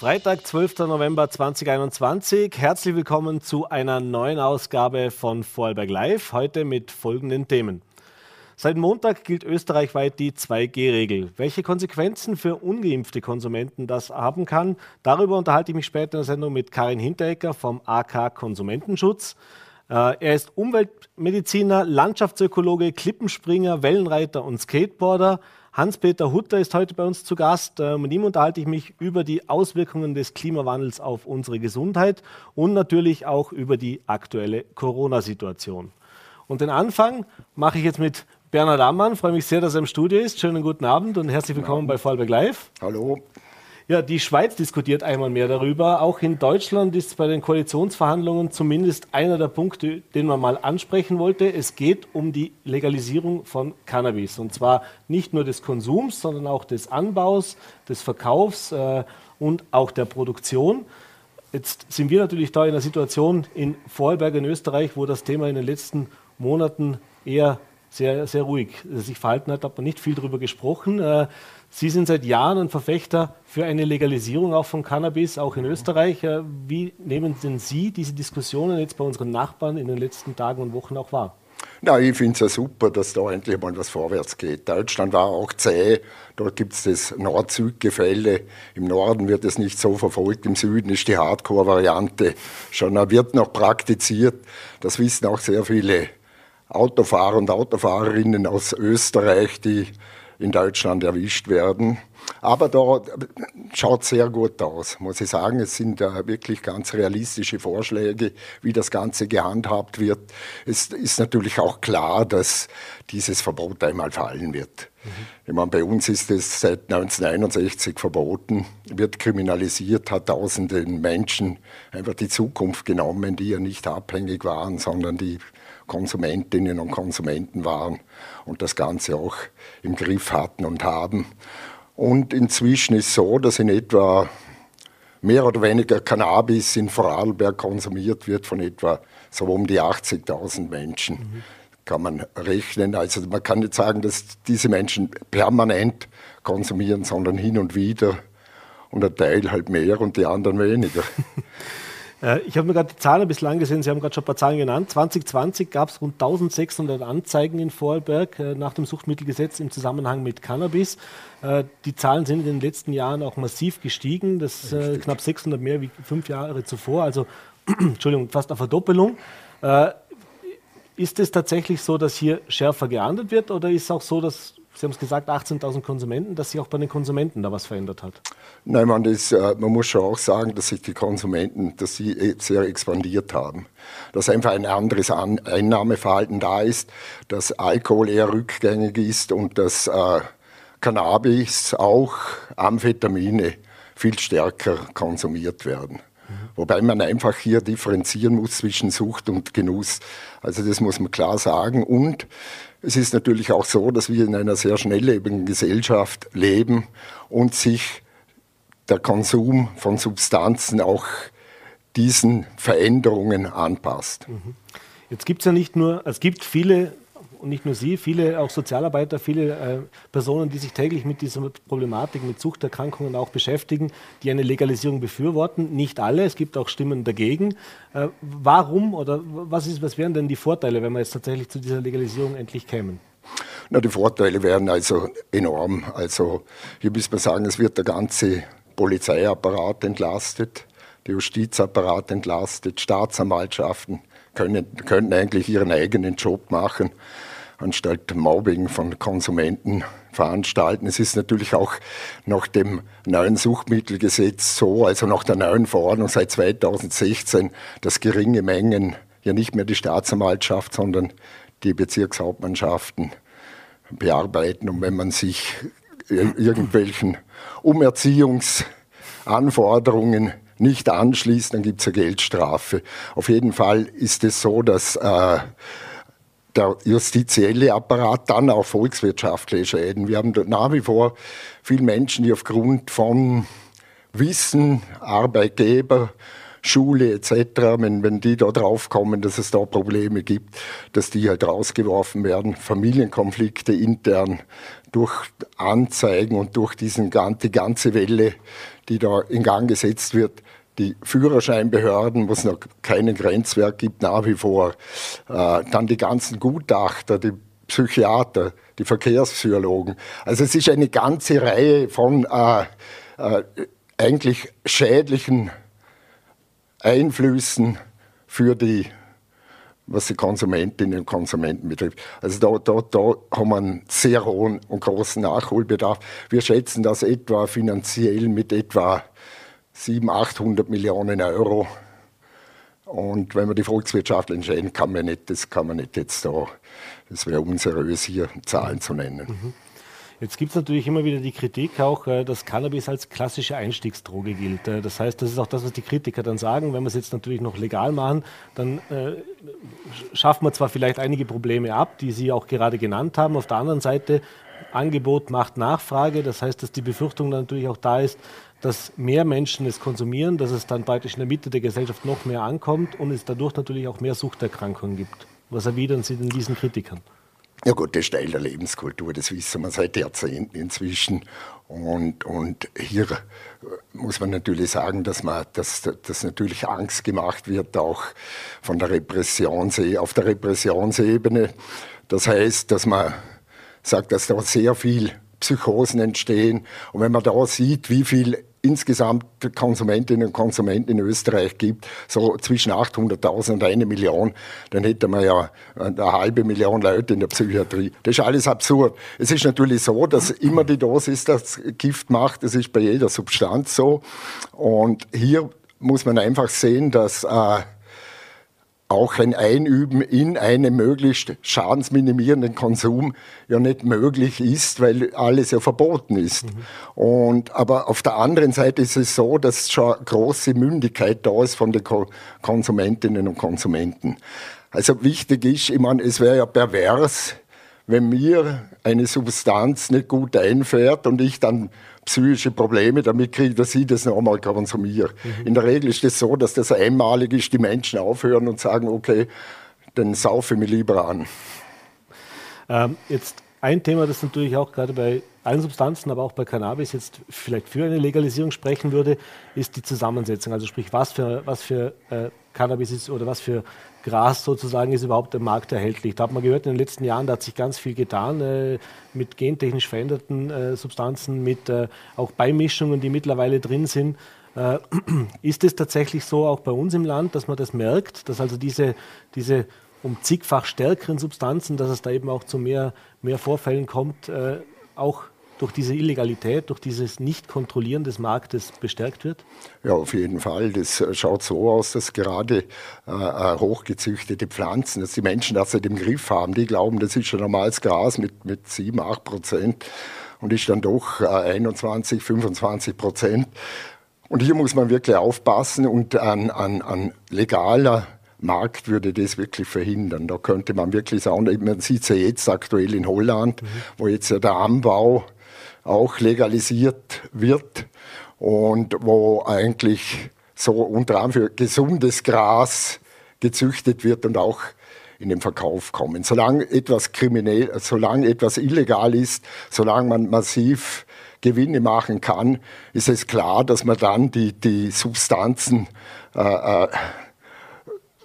Freitag, 12. November 2021. Herzlich willkommen zu einer neuen Ausgabe von Vorarlberg Live. Heute mit folgenden Themen. Seit Montag gilt österreichweit die 2G-Regel. Welche Konsequenzen für ungeimpfte Konsumenten das haben kann, darüber unterhalte ich mich später in der Sendung mit Karin Hinterecker vom AK Konsumentenschutz. Äh, er ist Umweltmediziner, Landschaftsökologe, Klippenspringer, Wellenreiter und Skateboarder. Hans-Peter Hutter ist heute bei uns zu Gast. Mit ihm unterhalte ich mich über die Auswirkungen des Klimawandels auf unsere Gesundheit und natürlich auch über die aktuelle Corona-Situation. Und den Anfang mache ich jetzt mit Bernhard Ammann. Ich freue mich sehr, dass er im Studio ist. Schönen guten Abend und herzlich willkommen bei Vorarlberg Live. Hallo. Ja, die Schweiz diskutiert einmal mehr darüber. Auch in Deutschland ist bei den Koalitionsverhandlungen zumindest einer der Punkte, den man mal ansprechen wollte. Es geht um die Legalisierung von Cannabis. Und zwar nicht nur des Konsums, sondern auch des Anbaus, des Verkaufs äh, und auch der Produktion. Jetzt sind wir natürlich da in einer Situation in Vorarlberg in Österreich, wo das Thema in den letzten Monaten eher sehr, sehr ruhig sich verhalten hat, hat man nicht viel darüber gesprochen. Äh, Sie sind seit Jahren ein Verfechter für eine Legalisierung auch von Cannabis, auch in Österreich. Äh, wie nehmen denn Sie diese Diskussionen jetzt bei unseren Nachbarn in den letzten Tagen und Wochen auch wahr? Na, ich finde es ja super, dass da endlich mal was vorwärts geht. Deutschland war auch zäh. Dort gibt es das Nord-Süd-Gefälle. Im Norden wird es nicht so verfolgt. Im Süden ist die Hardcore-Variante schon, wird noch praktiziert. Das wissen auch sehr viele Autofahrer und Autofahrerinnen aus Österreich, die in Deutschland erwischt werden. Aber da schaut sehr gut aus, muss ich sagen. Es sind äh, wirklich ganz realistische Vorschläge, wie das Ganze gehandhabt wird. Es ist natürlich auch klar, dass dieses Verbot einmal fallen wird. Mhm. Ich meine, bei uns ist es seit 1961 verboten, wird kriminalisiert, hat tausenden Menschen einfach die Zukunft genommen, die ja nicht abhängig waren, sondern die Konsumentinnen und Konsumenten waren und das Ganze auch im Griff hatten und haben. Und inzwischen ist so, dass in etwa mehr oder weniger Cannabis in Vorarlberg konsumiert wird von etwa so um die 80.000 Menschen. Mhm. Kann man rechnen. Also man kann nicht sagen, dass diese Menschen permanent konsumieren, sondern hin und wieder und ein Teil halt mehr und die anderen weniger. Äh, ich habe mir gerade die Zahlen bislang gesehen, Sie haben gerade schon ein paar Zahlen genannt. 2020 gab es rund 1600 Anzeigen in Vorarlberg äh, nach dem Suchtmittelgesetz im Zusammenhang mit Cannabis. Äh, die Zahlen sind in den letzten Jahren auch massiv gestiegen. Das ist knapp 600 mehr wie fünf Jahre zuvor, also Entschuldigung, fast eine Verdoppelung. Ist es tatsächlich so, dass hier schärfer geahndet wird oder ist es auch so, dass Sie haben es gesagt, 18.000 Konsumenten, dass sich auch bei den Konsumenten da was verändert hat. Nein, man, das, äh, man muss schon auch sagen, dass sich die Konsumenten, dass sie eh sehr expandiert haben. Dass einfach ein anderes Einnahmeverhalten da ist, dass Alkohol eher rückgängig ist und dass äh, Cannabis, auch Amphetamine viel stärker konsumiert werden. Mhm. Wobei man einfach hier differenzieren muss zwischen Sucht und Genuss. Also das muss man klar sagen. Und es ist natürlich auch so, dass wir in einer sehr schnelllebigen Gesellschaft leben und sich der Konsum von Substanzen auch diesen Veränderungen anpasst. Mhm. Jetzt gibt es ja nicht nur, es gibt viele und nicht nur Sie, viele auch Sozialarbeiter, viele äh, Personen, die sich täglich mit dieser Problematik, mit Suchterkrankungen auch beschäftigen, die eine Legalisierung befürworten. Nicht alle, es gibt auch Stimmen dagegen. Äh, warum oder was, ist, was wären denn die Vorteile, wenn wir jetzt tatsächlich zu dieser Legalisierung endlich kämen? Na, die Vorteile wären also enorm. Also hier muss man sagen, es wird der ganze Polizeiapparat entlastet, der Justizapparat entlastet, Staatsanwaltschaften können, können eigentlich ihren eigenen Job machen anstatt Mobbing von Konsumenten veranstalten. Es ist natürlich auch nach dem neuen Suchtmittelgesetz so, also nach der neuen Verordnung seit 2016, dass geringe Mengen ja nicht mehr die Staatsanwaltschaft, sondern die Bezirkshauptmannschaften bearbeiten. Und wenn man sich irgendwelchen Umerziehungsanforderungen nicht anschließt, dann gibt es eine Geldstrafe. Auf jeden Fall ist es so, dass äh, der justizielle Apparat dann auch volkswirtschaftliche Schäden. Wir haben nach wie vor viele Menschen, die aufgrund von Wissen, Arbeitgeber, Schule etc., wenn, wenn die da drauf kommen, dass es da Probleme gibt, dass die halt rausgeworfen werden. Familienkonflikte intern durch Anzeigen und durch diesen, die ganze Welle, die da in Gang gesetzt wird. Die Führerscheinbehörden, wo es noch keinen Grenzwerk gibt, nach wie vor. Äh, dann die ganzen Gutachter, die Psychiater, die Verkehrspsychologen. Also es ist eine ganze Reihe von äh, äh, eigentlich schädlichen Einflüssen für die was die Konsumentinnen und Konsumenten betrifft. Also da, da, da haben wir einen sehr hohen und großen Nachholbedarf. Wir schätzen das etwa finanziell mit etwa 700, 800 Millionen Euro. Und wenn man die Volkswirtschaft entscheiden, kann man nicht, das kann man nicht jetzt da, das wäre unseriös hier Zahlen zu nennen. Mhm. Jetzt gibt es natürlich immer wieder die Kritik auch, äh, dass Cannabis als klassische Einstiegsdroge gilt. Äh, das heißt, das ist auch das, was die Kritiker dann sagen. Wenn wir es jetzt natürlich noch legal machen, dann äh, schaffen wir zwar vielleicht einige Probleme ab, die Sie auch gerade genannt haben. Auf der anderen Seite, Angebot macht Nachfrage. Das heißt, dass die Befürchtung dann natürlich auch da ist, dass mehr Menschen es konsumieren, dass es dann praktisch in der Mitte der Gesellschaft noch mehr ankommt und es dadurch natürlich auch mehr Suchterkrankungen gibt. Was erwidern Sie denn diesen Kritikern? Ja gut, das ist Teil der Lebenskultur, das wissen wir seit Jahrzehnten inzwischen. Und, und hier muss man natürlich sagen, dass, man, dass, dass natürlich Angst gemacht wird, auch von der Repressions auf der Repressionsebene. Das heißt, dass man sagt, dass da sehr viel Psychosen entstehen. Und wenn man da sieht, wie viel insgesamt Konsumentinnen und Konsumenten in Österreich gibt, so zwischen 800.000 und eine Million, dann hätte man ja eine halbe Million Leute in der Psychiatrie. Das ist alles absurd. Es ist natürlich so, dass immer die Dosis das Gift macht. Das ist bei jeder Substanz so. Und hier muss man einfach sehen, dass äh, auch ein Einüben in einen möglichst schadensminimierenden Konsum ja nicht möglich ist, weil alles ja verboten ist. Mhm. Und, aber auf der anderen Seite ist es so, dass schon große Mündigkeit da ist von den Konsumentinnen und Konsumenten. Also wichtig ist, ich meine, es wäre ja pervers, wenn mir eine Substanz nicht gut einfährt und ich dann psychische Probleme damit kriege, dass ich das nochmal konsumiere. Mhm. In der Regel ist es das so, dass das einmalig ist, die Menschen aufhören und sagen, okay, dann saufe ich mich lieber an. Ähm, jetzt ein Thema, das natürlich auch gerade bei allen Substanzen, aber auch bei Cannabis jetzt vielleicht für eine Legalisierung sprechen würde, ist die Zusammensetzung. Also sprich, was für, was für äh, Cannabis ist oder was für Gras sozusagen ist überhaupt im Markt erhältlich. Da hat man gehört, in den letzten Jahren, da hat sich ganz viel getan äh, mit gentechnisch veränderten äh, Substanzen, mit äh, auch Beimischungen, die mittlerweile drin sind. Äh, ist es tatsächlich so auch bei uns im Land, dass man das merkt, dass also diese, diese um zigfach stärkeren Substanzen, dass es da eben auch zu mehr, mehr Vorfällen kommt, äh, auch durch diese Illegalität, durch dieses Nicht-Kontrollieren des Marktes bestärkt wird? Ja, auf jeden Fall. Das äh, schaut so aus, dass gerade äh, äh, hochgezüchtete Pflanzen, dass die Menschen das halt im Griff haben. Die glauben, das ist schon normales Gras mit, mit 7, 8 Prozent und ist dann doch äh, 21, 25 Prozent. Und hier muss man wirklich aufpassen und an, an, an legaler Markt würde das wirklich verhindern. Da könnte man wirklich sagen, man sieht es ja jetzt aktuell in Holland, mhm. wo jetzt ja der Anbau auch legalisiert wird und wo eigentlich so unter anderem für gesundes Gras gezüchtet wird und auch in den Verkauf kommen. Solange etwas kriminell, solange etwas illegal ist, solange man massiv Gewinne machen kann, ist es klar, dass man dann die, die Substanzen äh, äh,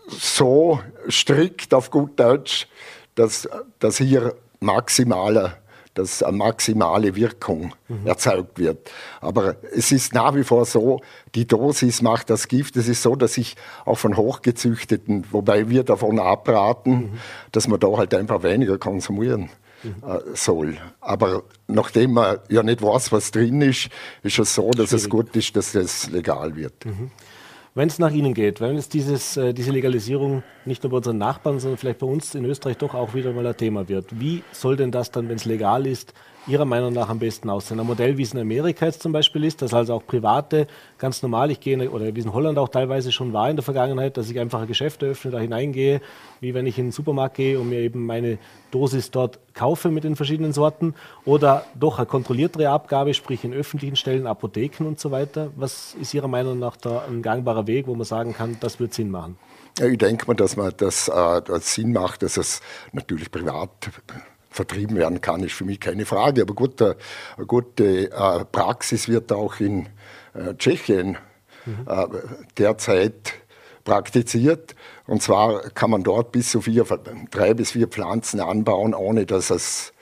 so strikt auf gut Deutsch, dass, dass hier maximaler dass eine maximale Wirkung mhm. erzeugt wird. Aber es ist nach wie vor so, die Dosis macht das Gift. Es ist so, dass ich auch von hochgezüchteten, wobei wir davon abraten, mhm. dass man da halt einfach weniger konsumieren äh, soll. Aber nachdem man ja nicht weiß, was drin ist, ist es so, dass Schwierig. es gut ist, dass das legal wird. Mhm. Wenn es nach Ihnen geht, wenn es dieses, äh, diese Legalisierung nicht nur bei unseren Nachbarn, sondern vielleicht bei uns in Österreich doch auch wieder mal ein Thema wird, wie soll denn das dann, wenn es legal ist, Ihrer Meinung nach am besten aussehen? Ein Modell, wie es in Amerika jetzt zum Beispiel ist, dass also auch Private ganz normal, ich gehe, oder wie es in Holland auch teilweise schon war in der Vergangenheit, dass ich einfach ein Geschäft öffne, da hineingehe, wie wenn ich in den Supermarkt gehe und mir eben meine Dosis dort kaufe mit den verschiedenen Sorten, oder doch eine kontrolliertere Abgabe, sprich in öffentlichen Stellen, Apotheken und so weiter. Was ist Ihrer Meinung nach da ein gangbarer Weg, wo man sagen kann, das wird Sinn machen? Ich denke mal, dass man das, äh, das Sinn macht, dass es natürlich privat vertrieben werden kann, ist für mich keine Frage. Aber gut, eine gute äh, Praxis wird auch in äh, Tschechien mhm. äh, derzeit praktiziert. Und zwar kann man dort bis zu vier, drei bis vier Pflanzen anbauen, ohne dass es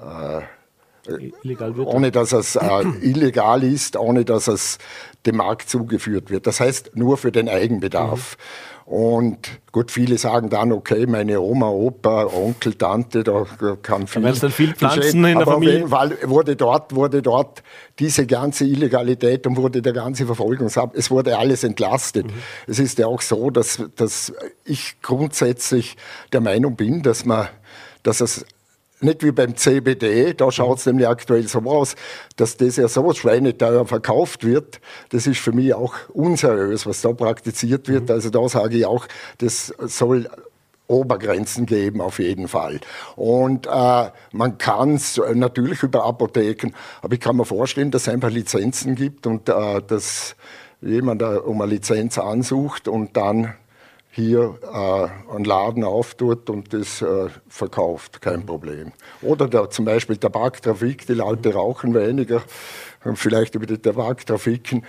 äh, illegal wird. Ohne dass es äh, illegal ist, ohne dass es dem Markt zugeführt wird. Das heißt nur für den Eigenbedarf. Mhm. Und gut, viele sagen dann, okay, meine Oma, Opa, Onkel, Tante, da kann viel. Da dann viel Pflanzen in der aber Familie. Auf jeden Fall wurde dort, wurde dort diese ganze Illegalität und wurde der ganze Verfolgungsab, es wurde alles entlastet. Mhm. Es ist ja auch so, dass, dass ich grundsätzlich der Meinung bin, dass man, dass es nicht wie beim CBD, da schaut es nämlich aktuell so aus, dass das ja so schweineteuer verkauft wird. Das ist für mich auch unseriös, was da praktiziert wird. Mhm. Also da sage ich auch, das soll Obergrenzen geben auf jeden Fall. Und äh, man kann es natürlich über Apotheken, aber ich kann mir vorstellen, dass es einfach Lizenzen gibt und äh, dass jemand äh, um eine Lizenz ansucht und dann hier äh, einen Laden auftut und das äh, verkauft, kein Problem. Oder der, zum Beispiel Tabaktrafik, die Leute rauchen weniger, vielleicht über die Tabaktrafiken.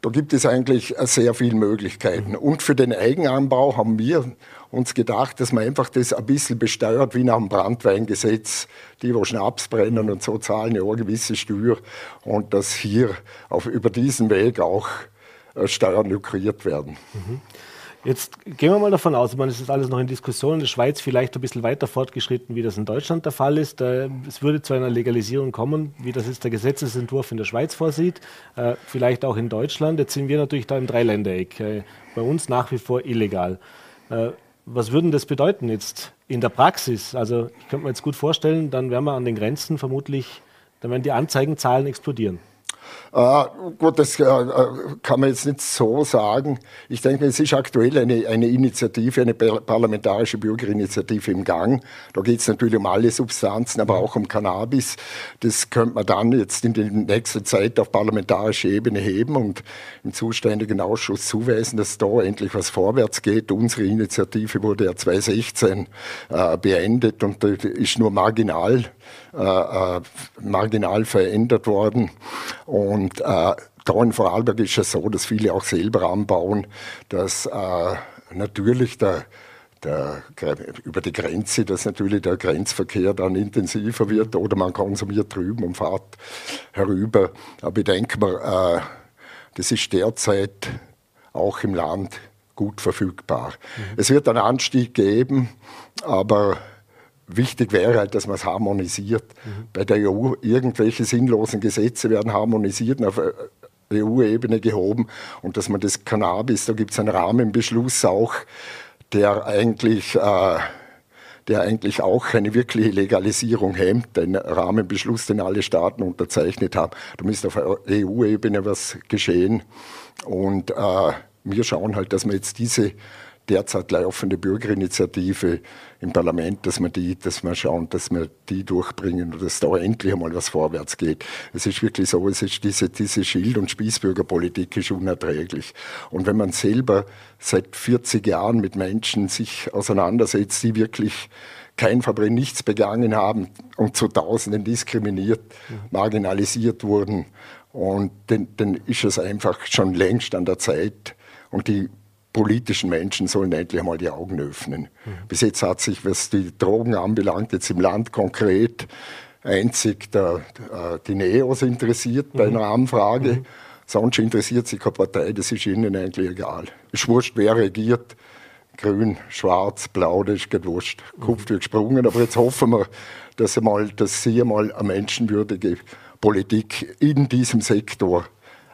Da gibt es eigentlich sehr viele Möglichkeiten. Und für den Eigenanbau haben wir uns gedacht, dass man einfach das ein bisschen besteuert, wie nach dem Brandweingesetz. Die, wo Schnaps brennen und so zahlen ja eine gewisse Steuer. Und dass hier auf, über diesen Weg auch äh, Steuern lukriert werden. Mhm. Jetzt gehen wir mal davon aus, ich meine, es ist alles noch in Diskussion, in der Schweiz vielleicht ein bisschen weiter fortgeschritten, wie das in Deutschland der Fall ist. Äh, es würde zu einer Legalisierung kommen, wie das jetzt der Gesetzesentwurf in der Schweiz vorsieht, äh, vielleicht auch in Deutschland. Jetzt sind wir natürlich da im Dreiländereck. Äh, bei uns nach wie vor illegal. Was würde das bedeuten jetzt in der Praxis? Also ich könnte mir jetzt gut vorstellen, dann werden wir an den Grenzen vermutlich, dann werden die Anzeigenzahlen explodieren. Äh, gut, das äh, kann man jetzt nicht so sagen. Ich denke, es ist aktuell eine, eine Initiative, eine parlamentarische Bürgerinitiative im Gang. Da geht es natürlich um alle Substanzen, aber auch um Cannabis. Das könnte man dann jetzt in der nächsten Zeit auf parlamentarischer Ebene heben und im zuständigen Ausschuss zuweisen, dass da endlich was vorwärts geht. Unsere Initiative wurde ja 2016 äh, beendet und ist nur marginal äh, äh, marginal verändert worden. Und äh, da in Vorarlberg ist es so, dass viele auch selber anbauen, dass äh, natürlich der, der, über die Grenze, dass natürlich der Grenzverkehr dann intensiver wird oder man konsumiert drüben und fährt herüber. Aber ich denke mal, äh, das ist derzeit auch im Land gut verfügbar. Mhm. Es wird einen Anstieg geben, aber wichtig wäre halt, dass man es harmonisiert. Mhm. Bei der EU irgendwelche sinnlosen Gesetze werden harmonisiert und auf äh, EU-Ebene gehoben und dass man das Cannabis, da gibt es einen Rahmenbeschluss auch, der eigentlich, äh, der eigentlich auch eine wirkliche Legalisierung hemmt, den Rahmenbeschluss, den alle Staaten unterzeichnet haben. Da müsste auf EU-Ebene was geschehen und äh, wir schauen halt, dass wir jetzt diese derzeit laufende Bürgerinitiative im Parlament, dass wir die, dass wir schauen, dass wir die durchbringen und dass da endlich einmal was vorwärts geht. Es ist wirklich so, es ist diese, diese Schild- und Spießbürgerpolitik ist unerträglich. Und wenn man selber seit 40 Jahren mit Menschen sich auseinandersetzt, die wirklich kein Verbrechen, nichts begangen haben und zu Tausenden diskriminiert, mhm. marginalisiert wurden. Und dann, dann ist es einfach schon längst an der Zeit. Und die politischen Menschen sollen endlich mal die Augen öffnen. Mhm. Bis jetzt hat sich, was die Drogen anbelangt, jetzt im Land konkret einzig der, äh, die Neos interessiert bei mhm. einer Anfrage. Mhm. Sonst interessiert sich keine Partei, das ist ihnen eigentlich egal. Es ist wurscht, wer regiert. Grün, schwarz, blau, das ist wurscht. Kupft wird gesprungen, aber jetzt hoffen wir, dass, sie mal, dass sie mal eine menschenwürdige Politik in diesem Sektor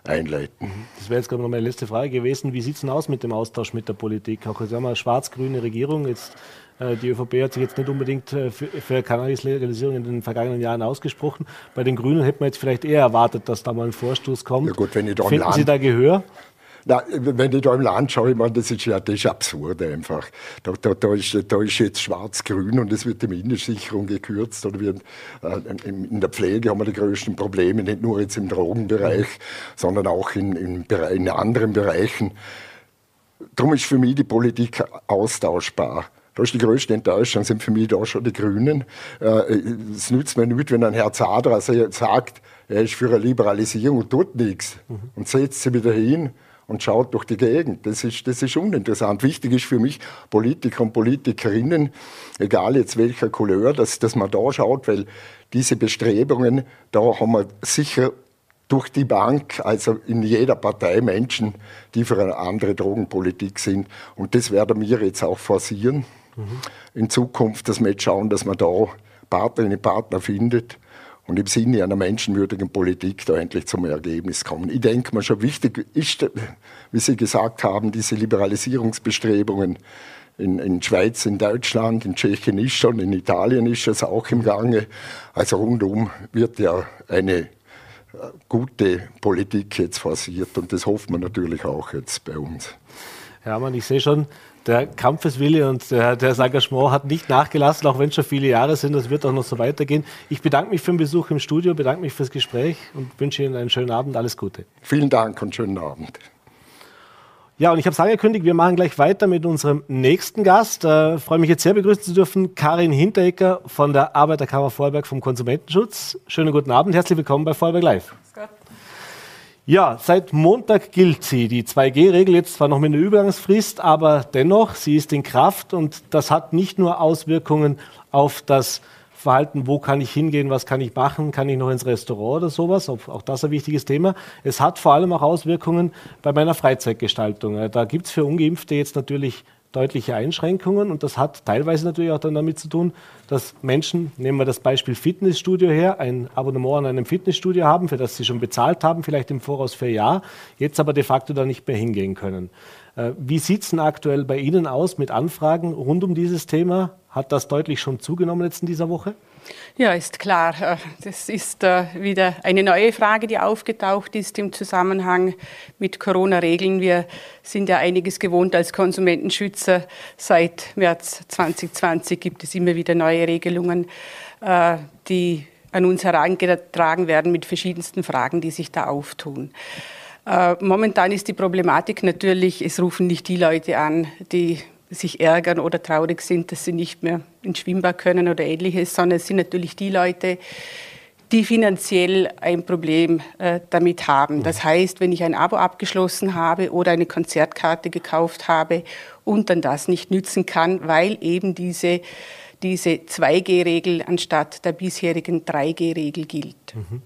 einleiten. Das wäre jetzt gerade noch meine letzte Frage gewesen. Wie sieht es denn aus mit dem Austausch mit der Politik? Auch sagen wir schwarz-grüne Regierung. Jetzt, äh, die ÖVP hat sich jetzt nicht unbedingt äh, für, für Cannabis-Legalisierung in den vergangenen Jahren ausgesprochen. Bei den Grünen hätte man jetzt vielleicht eher erwartet, dass da mal ein Vorstoß kommt. Ja gut, wenn ich da Finden Sie da Gehör? Na, wenn ich da im Land schaue, ich meine, das ist ja das ist absurd einfach. Da, da, da, ist, da ist jetzt schwarz-grün und es wird die Mindestsicherung gekürzt. Oder wir, äh, in der Pflege haben wir die größten Probleme, nicht nur jetzt im Drogenbereich, sondern auch in, in, in anderen Bereichen. Darum ist für mich die Politik austauschbar. Da ist die größte Enttäuschung, sind für mich da schon die Grünen. Äh, es nützt mir nicht, wenn ein Herr Zadra sagt, er ist für eine Liberalisierung und tut nichts. Mhm. Und setzt sie wieder hin und schaut durch die Gegend. Das ist, das ist uninteressant. Wichtig ist für mich Politiker und Politikerinnen, egal jetzt welcher Couleur, dass, dass man da schaut, weil diese Bestrebungen, da haben wir sicher durch die Bank, also in jeder Partei Menschen, die für eine andere Drogenpolitik sind. Und das werden wir jetzt auch forcieren. Mhm. In Zukunft, dass wir jetzt schauen, dass man da Partnerinnen und Partner findet und im Sinne einer menschenwürdigen Politik da endlich zum Ergebnis kommen. Ich denke mal schon wichtig ist, wie Sie gesagt haben, diese Liberalisierungsbestrebungen in, in Schweiz, in Deutschland, in Tschechien ist schon, in Italien ist es auch im Gange. Also rundum wird ja eine gute Politik jetzt forciert und das hofft man natürlich auch jetzt bei uns. Man, ich sehe schon, der Kampfeswille und der, das Engagement hat nicht nachgelassen, auch wenn es schon viele Jahre sind. Das wird auch noch so weitergehen. Ich bedanke mich für den Besuch im Studio, bedanke mich fürs Gespräch und wünsche Ihnen einen schönen Abend. Alles Gute. Vielen Dank und schönen Abend. Ja, und ich habe es angekündigt, wir machen gleich weiter mit unserem nächsten Gast. Äh, freue mich jetzt sehr begrüßen zu dürfen, Karin Hinterecker von der Arbeiterkammer Vorarlberg vom Konsumentenschutz. Schönen guten Abend, herzlich willkommen bei Vorarlberg Live. Ja, seit Montag gilt sie, die 2G-Regel, jetzt zwar noch mit einer Übergangsfrist, aber dennoch, sie ist in Kraft und das hat nicht nur Auswirkungen auf das Verhalten, wo kann ich hingehen, was kann ich machen, kann ich noch ins Restaurant oder sowas, auch das ein wichtiges Thema. Es hat vor allem auch Auswirkungen bei meiner Freizeitgestaltung. Da gibt es für Ungeimpfte jetzt natürlich deutliche Einschränkungen und das hat teilweise natürlich auch dann damit zu tun, dass Menschen, nehmen wir das Beispiel Fitnessstudio her, ein Abonnement an einem Fitnessstudio haben, für das sie schon bezahlt haben, vielleicht im Voraus für ein Jahr, jetzt aber de facto da nicht mehr hingehen können. Äh, wie sieht es denn aktuell bei Ihnen aus mit Anfragen rund um dieses Thema? Hat das deutlich schon zugenommen jetzt in dieser Woche? Ja, ist klar. Äh, das ist äh, wieder eine neue Frage, die aufgetaucht ist im Zusammenhang mit Corona-Regeln. Wir sind ja einiges gewohnt als Konsumentenschützer. Seit März 2020 gibt es immer wieder neue Regelungen, die an uns herangetragen werden mit verschiedensten Fragen, die sich da auftun. Äh, momentan ist die Problematik natürlich, es rufen nicht die Leute an, die sich ärgern oder traurig sind, dass sie nicht mehr ins Schwimmbad können oder ähnliches, sondern es sind natürlich die Leute, die finanziell ein Problem äh, damit haben. Das heißt, wenn ich ein Abo abgeschlossen habe oder eine Konzertkarte gekauft habe und dann das nicht nützen kann, weil eben diese, diese 2G-Regel anstatt der bisherigen 3G-Regel gilt. Mhm.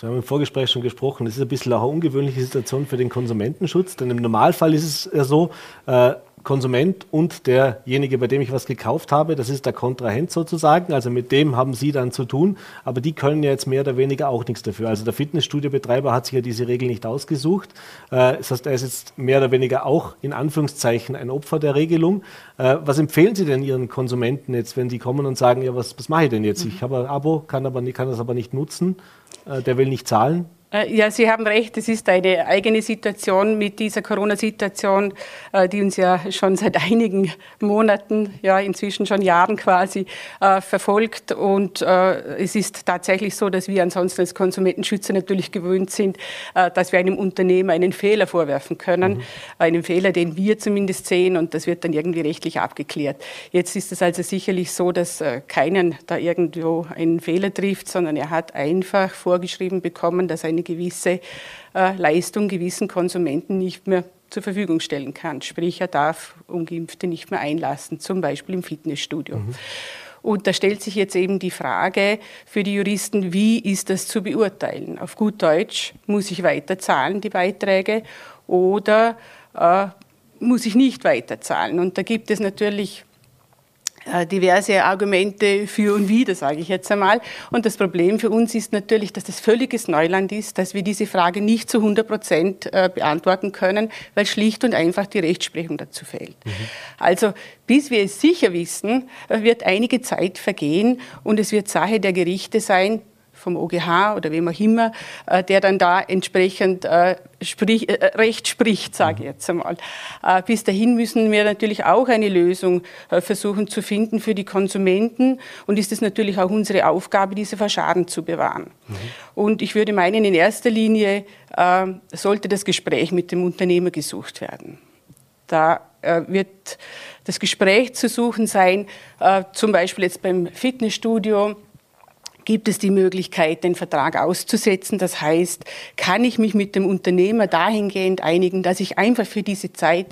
Wir haben im Vorgespräch schon gesprochen, das ist ein bisschen auch eine ungewöhnliche Situation für den Konsumentenschutz, denn im Normalfall ist es ja so, äh, Konsument und derjenige, bei dem ich was gekauft habe, das ist der Kontrahent sozusagen, also mit dem haben Sie dann zu tun, aber die können ja jetzt mehr oder weniger auch nichts dafür. Also der Fitnessstudiobetreiber hat sich ja diese Regel nicht ausgesucht, äh, das heißt, er ist jetzt mehr oder weniger auch in Anführungszeichen ein Opfer der Regelung. Äh, was empfehlen Sie denn Ihren Konsumenten jetzt, wenn die kommen und sagen, ja, was, was mache ich denn jetzt? Ich habe ein Abo, kann, aber, kann das aber nicht nutzen. Äh, der will nicht zahlen. Äh, ja, Sie haben recht. Es ist eine eigene Situation mit dieser Corona-Situation, äh, die uns ja schon seit einigen Monaten, ja inzwischen schon Jahren quasi äh, verfolgt. Und es ist tatsächlich so, dass wir ansonsten als Konsumentenschützer natürlich gewöhnt sind, dass wir einem Unternehmer einen Fehler vorwerfen können, mhm. einen Fehler, den wir zumindest sehen, und das wird dann irgendwie rechtlich abgeklärt. Jetzt ist es also sicherlich so, dass keinen da irgendwo einen Fehler trifft, sondern er hat einfach vorgeschrieben bekommen, dass ein eine gewisse äh, Leistung gewissen Konsumenten nicht mehr zur Verfügung stellen kann. Sprich, er darf Ungeimpfte nicht mehr einlassen, zum Beispiel im Fitnessstudio. Mhm. Und da stellt sich jetzt eben die Frage für die Juristen, wie ist das zu beurteilen? Auf gut Deutsch, muss ich weiter zahlen, die Beiträge, oder äh, muss ich nicht weiter zahlen? Und da gibt es natürlich diverse Argumente für und wider, sage ich jetzt einmal. Und das Problem für uns ist natürlich, dass das völliges Neuland ist, dass wir diese Frage nicht zu 100 Prozent äh, beantworten können, weil schlicht und einfach die Rechtsprechung dazu fehlt. Mhm. Also bis wir es sicher wissen, äh, wird einige Zeit vergehen und es wird Sache der Gerichte sein, vom OGH oder wem auch immer, äh, der dann da entsprechend äh, sprich, äh, Recht spricht, sage ich jetzt einmal. bis dahin müssen wir natürlich auch eine Lösung versuchen zu finden für die Konsumenten und ist es natürlich auch unsere Aufgabe, diese vor Schaden zu bewahren. Mhm. Und ich würde meinen, in erster Linie sollte das Gespräch mit dem Unternehmer gesucht werden. Da wird das Gespräch zu suchen sein, zum Beispiel jetzt beim Fitnessstudio gibt es die Möglichkeit, den Vertrag auszusetzen. Das heißt, kann ich mich mit dem Unternehmer dahingehend einigen, dass ich einfach für diese Zeit,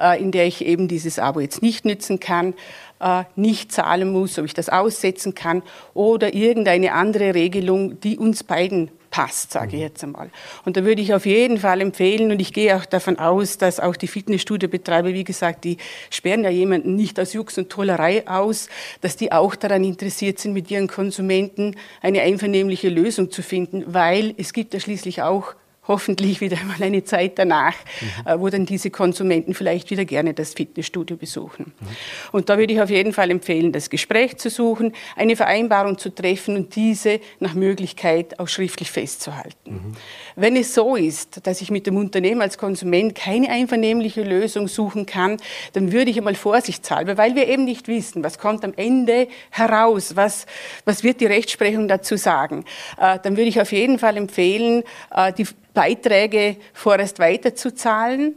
äh, in der ich eben dieses Abo jetzt nicht nützen kann, äh, nicht zahlen muss, ob ich das aussetzen kann oder irgendeine andere Regelung, die uns beiden passt, sage ich mhm. jetzt einmal. Und da würde ich auf jeden Fall empfehlen, und ich gehe auch davon aus, dass auch die Fitnessstudiobetreiber, wie gesagt, die sperren ja jemanden nicht aus Jux und Tollerei aus, dass die auch daran interessiert sind, mit ihren Konsumenten eine einvernehmliche Lösung zu finden, weil es gibt ja schließlich auch hoffentlich wieder mal eine Zeit danach, mhm. Äh, wo dann diese Konsumenten vielleicht wieder gerne das Fitnessstudio besuchen. Mhm. Und da würde ich auf jeden Fall empfehlen, das Gespräch zu suchen, eine Vereinbarung zu treffen und diese nach Möglichkeit auch schriftlich festzuhalten. Mhm. Wenn es so ist, dass ich mit dem Unternehmen als Konsument keine einvernehmliche Lösung suchen kann, dann würde ich einmal vorsichtshalber, weil wir eben nicht wissen, was kommt am Ende heraus, was, was wird die Rechtsprechung dazu sagen, äh, dann würde ich auf jeden Fall empfehlen, äh, die Beiträge vorerst weiterzuzahlen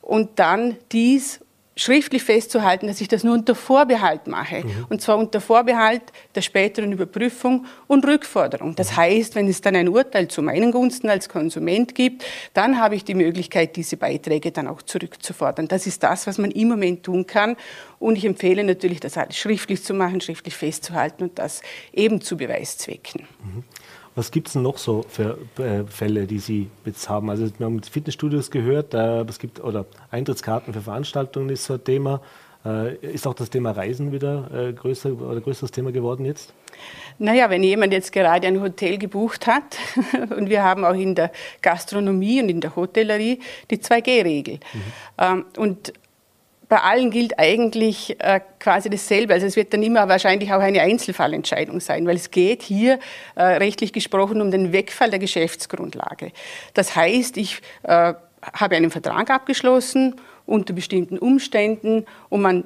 und dann dies schriftlich festzuhalten, dass ich das nur unter Vorbehalt mache. Mhm. Und zwar unter Vorbehalt der späteren Überprüfung und Rückforderung. Das mhm. heißt, wenn es dann ein Urteil zu meinen Gunsten als Konsument gibt, dann habe ich die Möglichkeit, diese Beiträge dann auch zurückzufordern. Das ist das, was man im Moment tun kann. Und ich empfehle natürlich, das alles schriftlich zu machen, schriftlich festzuhalten und das eben zu Beweiszwecken. Mhm. Was gibt es denn noch so für äh, Fälle, die Sie jetzt haben? Also wir haben Fitnessstudios gehört, äh, es gibt oder Eintrittskarten für Veranstaltungen ist so ein Thema. Äh, ist auch das Thema Reisen wieder äh, größer oder größeres Thema geworden jetzt? Naja, wenn jemand jetzt gerade ein Hotel gebucht hat und wir haben auch in der Gastronomie und in der Hotellerie die 2G-Regel. Mhm. Ähm, und bei allen gilt eigentlich äh, quasi dasselbe. Also es wird dann immer wahrscheinlich auch eine Einzelfallentscheidung sein, weil es geht hier äh, rechtlich gesprochen um den Wegfall der Geschäftsgrundlage. Das heißt, ich äh, habe einen Vertrag abgeschlossen unter bestimmten Umständen und man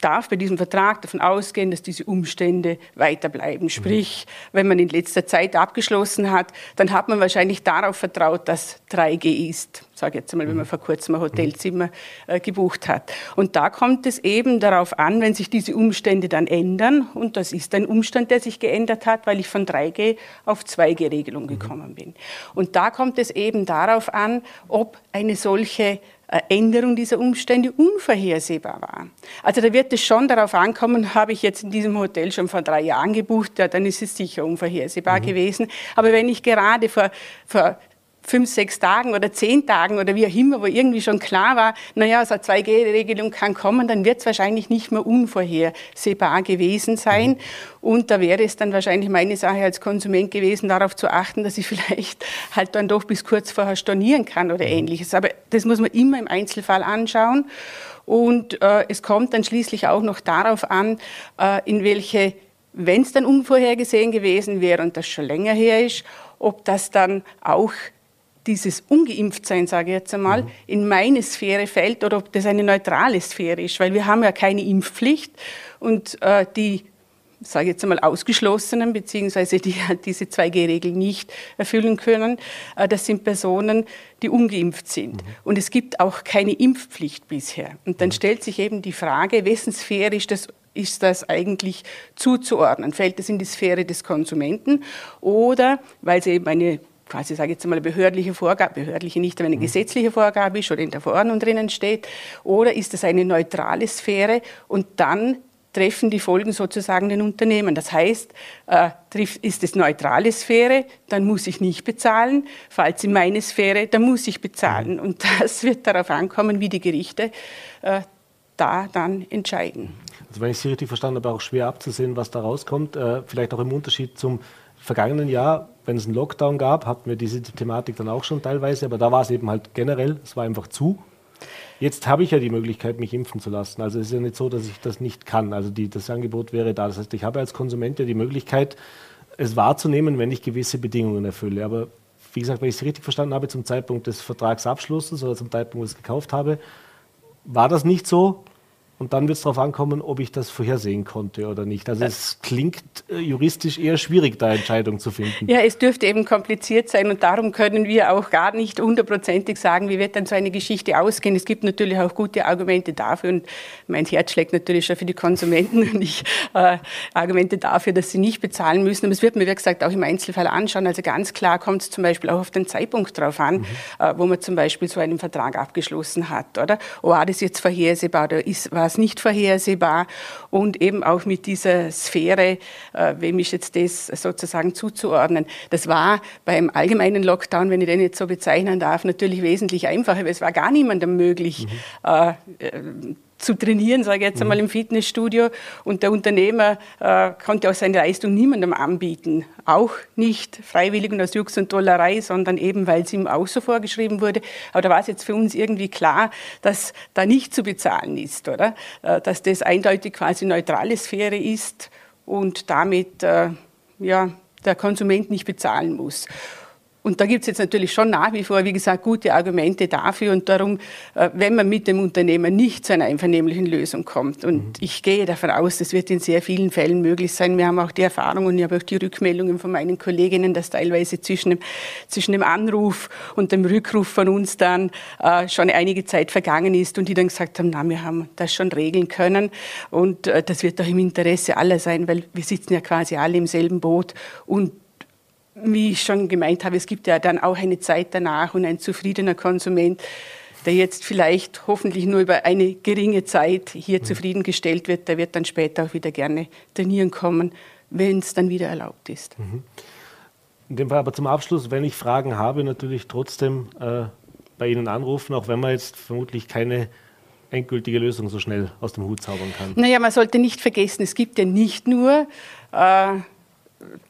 darf bei diesem Vertrag davon ausgehen, dass diese Umstände weiterbleiben. Mhm. Sprich, wenn man in letzter Zeit abgeschlossen hat, dann hat man wahrscheinlich darauf vertraut, dass 3G ist. Sage jetzt einmal, wenn man mhm. vor kurzem ein Hotelzimmer äh, gebucht hat. Und da kommt es eben darauf an, wenn sich diese Umstände dann ändern, und das ist ein Umstand, der sich geändert hat, weil ich von 3G auf 2G-Regelung mhm. gekommen bin. Und da kommt es eben darauf an, ob eine solche Änderung dieser Umstände unvorhersehbar war. Also da wird es schon darauf ankommen, habe ich jetzt in diesem Hotel schon vor drei Jahren gebucht, ja, dann ist es sicher unvorhersehbar mhm. gewesen. Aber wenn ich gerade vor, vor fünf, sechs Tagen oder zehn Tagen oder wie auch immer, wo irgendwie schon klar war, naja, so eine 2G-Regelung kann kommen, dann wird es wahrscheinlich nicht mehr unvorhersehbar gewesen sein. Und da wäre es dann wahrscheinlich meine Sache als Konsument gewesen, darauf zu achten, dass ich vielleicht halt dann doch bis kurz vorher stornieren kann oder ähnliches. Aber das muss man immer im Einzelfall anschauen. Und äh, es kommt dann schließlich auch noch darauf an, äh, in welche, wenn es dann unvorhergesehen gewesen wäre und das schon länger her ist, ob das dann auch dieses Ungeimpftsein, sage ich jetzt einmal, mhm. in meine Sphäre fällt oder ob das eine neutrale Sphäre ist, weil wir haben ja keine Impfpflicht und äh, die sage ich jetzt einmal, Ausgeschlossenen, beziehungsweise die diese 2G-Regel nicht erfüllen können, äh, das sind Personen, die ungeimpft sind. Mhm. Und es gibt auch keine Impfpflicht bisher. Und dann mhm. stellt sich eben die Frage, wessen Sphäre ist das ist das eigentlich zuzuordnen? Fällt es in die Sphäre des Konsumenten oder, weil es eben eine quasi, sage ich jetzt mal, behördliche Vorgabe, behördliche nicht, aber eine mhm. gesetzliche Vorgabe ist oder in der Verordnung drinnen steht, oder ist es eine neutrale Sphäre und dann treffen die Folgen sozusagen den Unternehmen. Das heißt, äh, ist es neutrale Sphäre, dann muss ich nicht bezahlen. Falls in meine Sphäre, dann muss ich bezahlen. Mhm. Und das wird darauf ankommen, wie die Gerichte äh, da dann entscheiden. Also wenn ich Sie richtig verstanden habe, auch schwer abzusehen, was da rauskommt. Äh, vielleicht auch im Unterschied zum vergangenen Jahr, wenn es einen Lockdown gab, hatten wir diese Thematik dann auch schon teilweise, aber da war es eben halt generell, es war einfach zu. Jetzt habe ich ja die Möglichkeit, mich impfen zu lassen. Also es ist ja nicht so, dass ich das nicht kann. Also die, das Angebot wäre da. Das heißt, ich habe als Konsument ja die Möglichkeit, es wahrzunehmen, wenn ich gewisse Bedingungen erfülle. Aber wie gesagt, wenn ich es richtig verstanden habe, zum Zeitpunkt des Vertragsabschlusses oder zum Zeitpunkt, wo ich es gekauft habe, war das nicht so. Und dann wird es darauf ankommen, ob ich das vorhersehen konnte oder nicht. Also es klingt äh, juristisch eher schwierig, da Entscheidungen zu finden. Ja, es dürfte eben kompliziert sein und darum können wir auch gar nicht hundertprozentig sagen, wie wird dann so eine Geschichte ausgehen. Es gibt natürlich auch gute Argumente dafür und mein Herz schlägt natürlich schon für die Konsumenten und ich äh, Argumente dafür, dass sie nicht bezahlen müssen. Aber es wird mir, wie gesagt, auch im Einzelfall anschauen. Also ganz klar kommt es zum Beispiel auch auf den Zeitpunkt drauf an, mhm. äh, wo man zum Beispiel so einen Vertrag abgeschlossen hat, oder? War das jetzt vorhersehbar oder ist, war es nicht vorhersehbar und eben auch mit dieser Sphäre, äh, wem ist jetzt das sozusagen zuzuordnen. Das war beim allgemeinen Lockdown, wenn ich den jetzt so bezeichnen darf, natürlich wesentlich einfacher, weil es war gar niemandem möglich, mhm. äh, äh zu trainieren, sage ich jetzt einmal mhm. im Fitnessstudio. Und der Unternehmer äh, konnte auch seine Leistung niemandem anbieten. Auch nicht freiwillig und aus Jux und Dollerei, sondern eben, weil es ihm auch so vorgeschrieben wurde. Aber da war es jetzt für uns irgendwie klar, dass da nicht zu bezahlen ist, oder? Äh, dass das eindeutig quasi neutrale Sphäre ist und damit äh, ja, der Konsument nicht bezahlen muss. Und da gibt es jetzt natürlich schon nach wie vor, wie gesagt, gute Argumente dafür. Und darum, äh, wenn man mit dem Unternehmer nicht zu einer einvernehmlichen Lösung kommt, und mhm. ich gehe davon aus, das wird in sehr vielen Fällen möglich sein. Wir haben auch die Erfahrung und ich habe auch die Rückmeldungen von meinen Kolleginnen, dass teilweise zwischen dem, zwischen dem Anruf und dem Rückruf von uns dann äh, schon einige Zeit vergangen ist und die dann gesagt haben, na, wir haben das schon regeln können. Und äh, das wird doch im Interesse aller sein, weil wir sitzen ja quasi alle im selben Boot. Und wie ich schon gemeint habe, es gibt ja dann auch eine Zeit danach und ein zufriedener Konsument, der jetzt vielleicht hoffentlich nur über eine geringe Zeit hier mhm. zufriedengestellt wird, der wird dann später auch wieder gerne trainieren kommen, wenn es dann wieder erlaubt ist. Mhm. In dem Fall aber zum Abschluss, wenn ich Fragen habe, natürlich trotzdem äh, bei Ihnen anrufen, auch wenn man jetzt vermutlich keine endgültige Lösung so schnell aus dem Hut zaubern kann. Naja, man sollte nicht vergessen, es gibt ja nicht nur äh,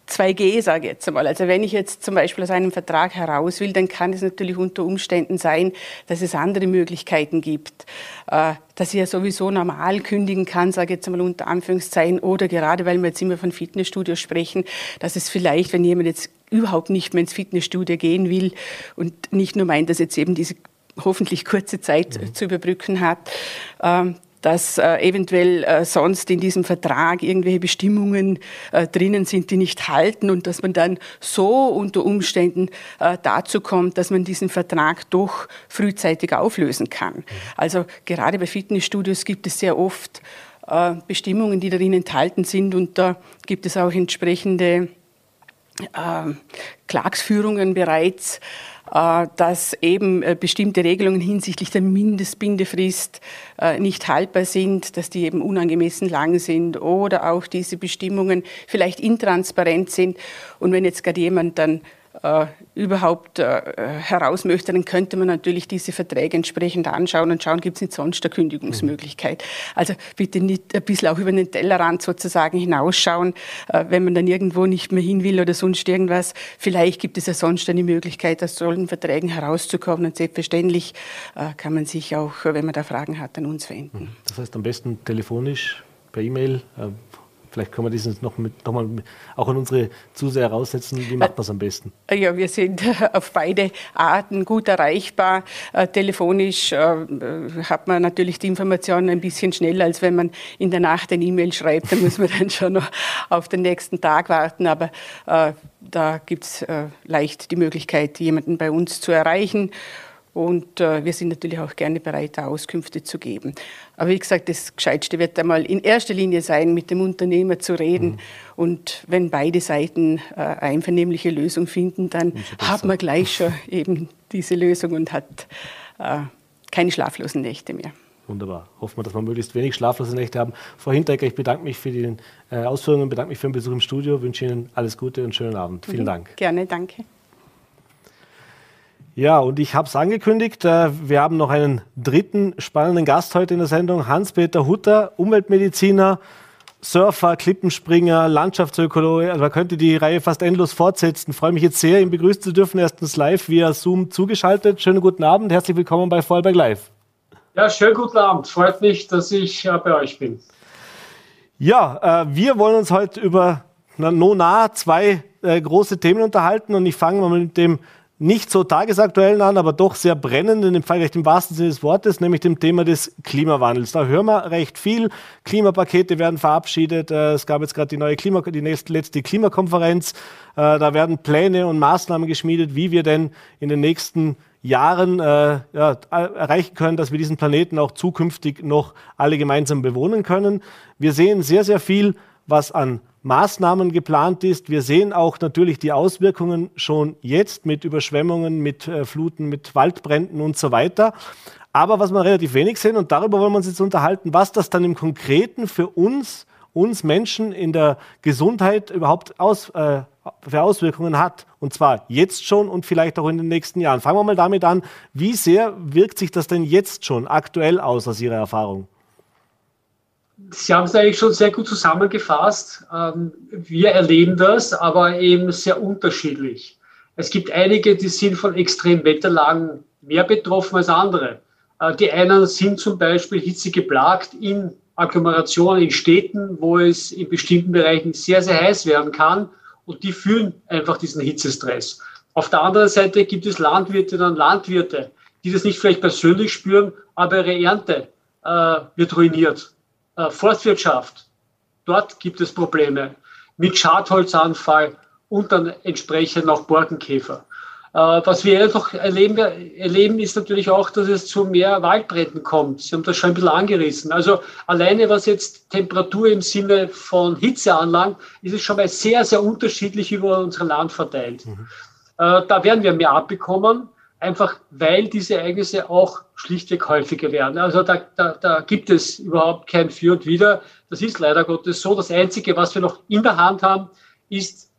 2G, sage ich jetzt einmal. Also wenn ich jetzt zum Beispiel aus einem Vertrag heraus will, dann kann es natürlich unter Umständen sein, dass es andere Möglichkeiten gibt, äh, dass ich ja sowieso normal kündigen kann, sage ich jetzt einmal unter Anführungszeichen, oder gerade weil wir jetzt immer von Fitnessstudios sprechen, dass es vielleicht, wenn jemand jetzt überhaupt nicht mehr ins Fitnessstudio gehen will und nicht nur meint, dass jetzt eben diese hoffentlich kurze Zeit mhm. zu überbrücken hat, ähm, dass äh, eventuell äh, sonst in diesem Vertrag irgendwelche Bestimmungen äh, drinnen sind, die nicht halten und dass man dann so unter Umständen äh, dazu kommt, dass man diesen Vertrag doch frühzeitig auflösen kann. Also gerade bei Fitnessstudios gibt es sehr oft äh, Bestimmungen, die darin enthalten sind und da gibt es auch entsprechende äh, Klagsführungen bereits dass eben äh, bestimmte Regelungen hinsichtlich der Mindestbindefrist äh, nicht haltbar sind, dass die eben unangemessen lang sind oder auch diese Bestimmungen vielleicht intransparent sind. Und wenn jetzt gerade jemand dann äh, überhaupt äh, heraus möchte, dann könnte man natürlich diese Verträge entsprechend anschauen und schauen, gibt es nicht sonst eine Kündigungsmöglichkeit. Mhm. Also bitte nicht ein bisschen auch über den Tellerrand sozusagen hinausschauen, äh, wenn man dann irgendwo nicht mehr hin will oder sonst irgendwas. Vielleicht gibt es ja sonst eine Möglichkeit, aus solchen Verträgen herauszukommen und selbstverständlich äh, kann man sich auch, wenn man da Fragen hat, an uns wenden. Mhm. Das heißt am besten telefonisch, per E-Mail, äh, Vielleicht können wir dieses noch, mit, noch mal auch an unsere Zuseher heraussetzen. Wie macht man es am besten? Ja, wir sind auf beide Arten gut erreichbar. Äh, telefonisch äh, hat man natürlich die Informationen ein bisschen schneller, als wenn man in der Nacht ein E-Mail schreibt. Da muss man dann schon noch auf den nächsten Tag warten. Aber äh, da gibt es leicht die Möglichkeit, jemanden bei uns zu erreichen. Und äh, wir sind natürlich auch gerne bereit, da Auskünfte zu geben. Aber wie gesagt, das Gescheitste wird einmal in erster Linie sein, mit dem Unternehmer zu reden. Mhm. Und wenn beide Seiten äh, einvernehmliche Lösung finden, dann hat man gleich schon eben diese Lösung und hat äh, keine schlaflosen Nächte mehr. Wunderbar. Hoffen wir, dass wir möglichst wenig schlaflose Nächte haben. Frau Hinteregger, ich bedanke mich für die äh, Ausführungen, bedanke mich für den Besuch im Studio, wünsche Ihnen alles Gute und schönen Abend. Vielen mhm. Dank. Gerne, danke. Ja, und ich habe es angekündigt, äh, wir haben noch einen dritten spannenden Gast heute in der Sendung, Hans-Peter Hutter, Umweltmediziner, Surfer, Klippenspringer, Landschaftsökologe. Also man könnte die Reihe fast endlos fortsetzen. Ich freue mich jetzt sehr, ihn begrüßen zu dürfen, erstens live via Zoom zugeschaltet. Schönen guten Abend, herzlich willkommen bei Vorarlberg Live. Ja, schönen guten Abend. Freut mich, dass ich äh, bei euch bin. Ja, äh, wir wollen uns heute über na, no nah zwei große Themen unterhalten und ich fange mal mit dem nicht so tagesaktuellen an, aber doch sehr brennenden, im vielleicht im wahrsten Sinne des Wortes, nämlich dem Thema des Klimawandels. Da hören wir recht viel. Klimapakete werden verabschiedet. Äh, es gab jetzt gerade die neue Klima, die nächste, letzte Klimakonferenz. Äh, da werden Pläne und Maßnahmen geschmiedet, wie wir denn in den nächsten Jahren äh, ja, erreichen können, dass wir diesen Planeten auch zukünftig noch alle gemeinsam bewohnen können. Wir sehen sehr, sehr viel, was an Maßnahmen geplant ist. Wir sehen auch natürlich die Auswirkungen schon jetzt mit Überschwemmungen, mit äh, Fluten, mit Waldbränden und so weiter. Aber was wir relativ wenig sehen, und darüber wollen wir uns jetzt unterhalten, was das dann im Konkreten für uns, uns Menschen in der Gesundheit überhaupt aus, äh, für Auswirkungen hat. Und zwar jetzt schon und vielleicht auch in den nächsten Jahren. Fangen wir mal damit an, wie sehr wirkt sich das denn jetzt schon aktuell aus aus Ihrer Erfahrung? Sie haben es eigentlich schon sehr gut zusammengefasst. Ähm, wir erleben das, aber eben sehr unterschiedlich. Es gibt einige, die sind von Extremwetterlagen mehr betroffen als andere. Äh, die einen sind zum Beispiel Hitze geplagt in Agglomerationen, in Städten, wo es in bestimmten Bereichen sehr, sehr heiß werden kann und die fühlen einfach diesen Hitzestress. Auf der anderen Seite gibt es Landwirte und Landwirte, die das nicht vielleicht persönlich spüren, aber ihre Ernte äh, wird ruiniert äh, Forstwirtschaft, dort gibt es Probleme mit Schadholzanfall und dann entsprechend auch Borkenkäfer. Äh, was wir einfach erleben, erleben, ist natürlich auch, dass es zu mehr Waldbränden kommt. Sie haben das schon ein bisschen angerissen. Also alleine was jetzt Temperatur im Sinne von Hitze anlangt, ist es schon mal sehr, sehr unterschiedlich über unser Land verteilt. Mhm. Äh, da werden wir mehr abbekommen einfach weil diese Ereignisse auch schlichtweg häufiger werden. Also da, da, da gibt es überhaupt kein Für und Wider. Das ist leider Gottes so. Das Einzige, was wir noch in der Hand haben, ist,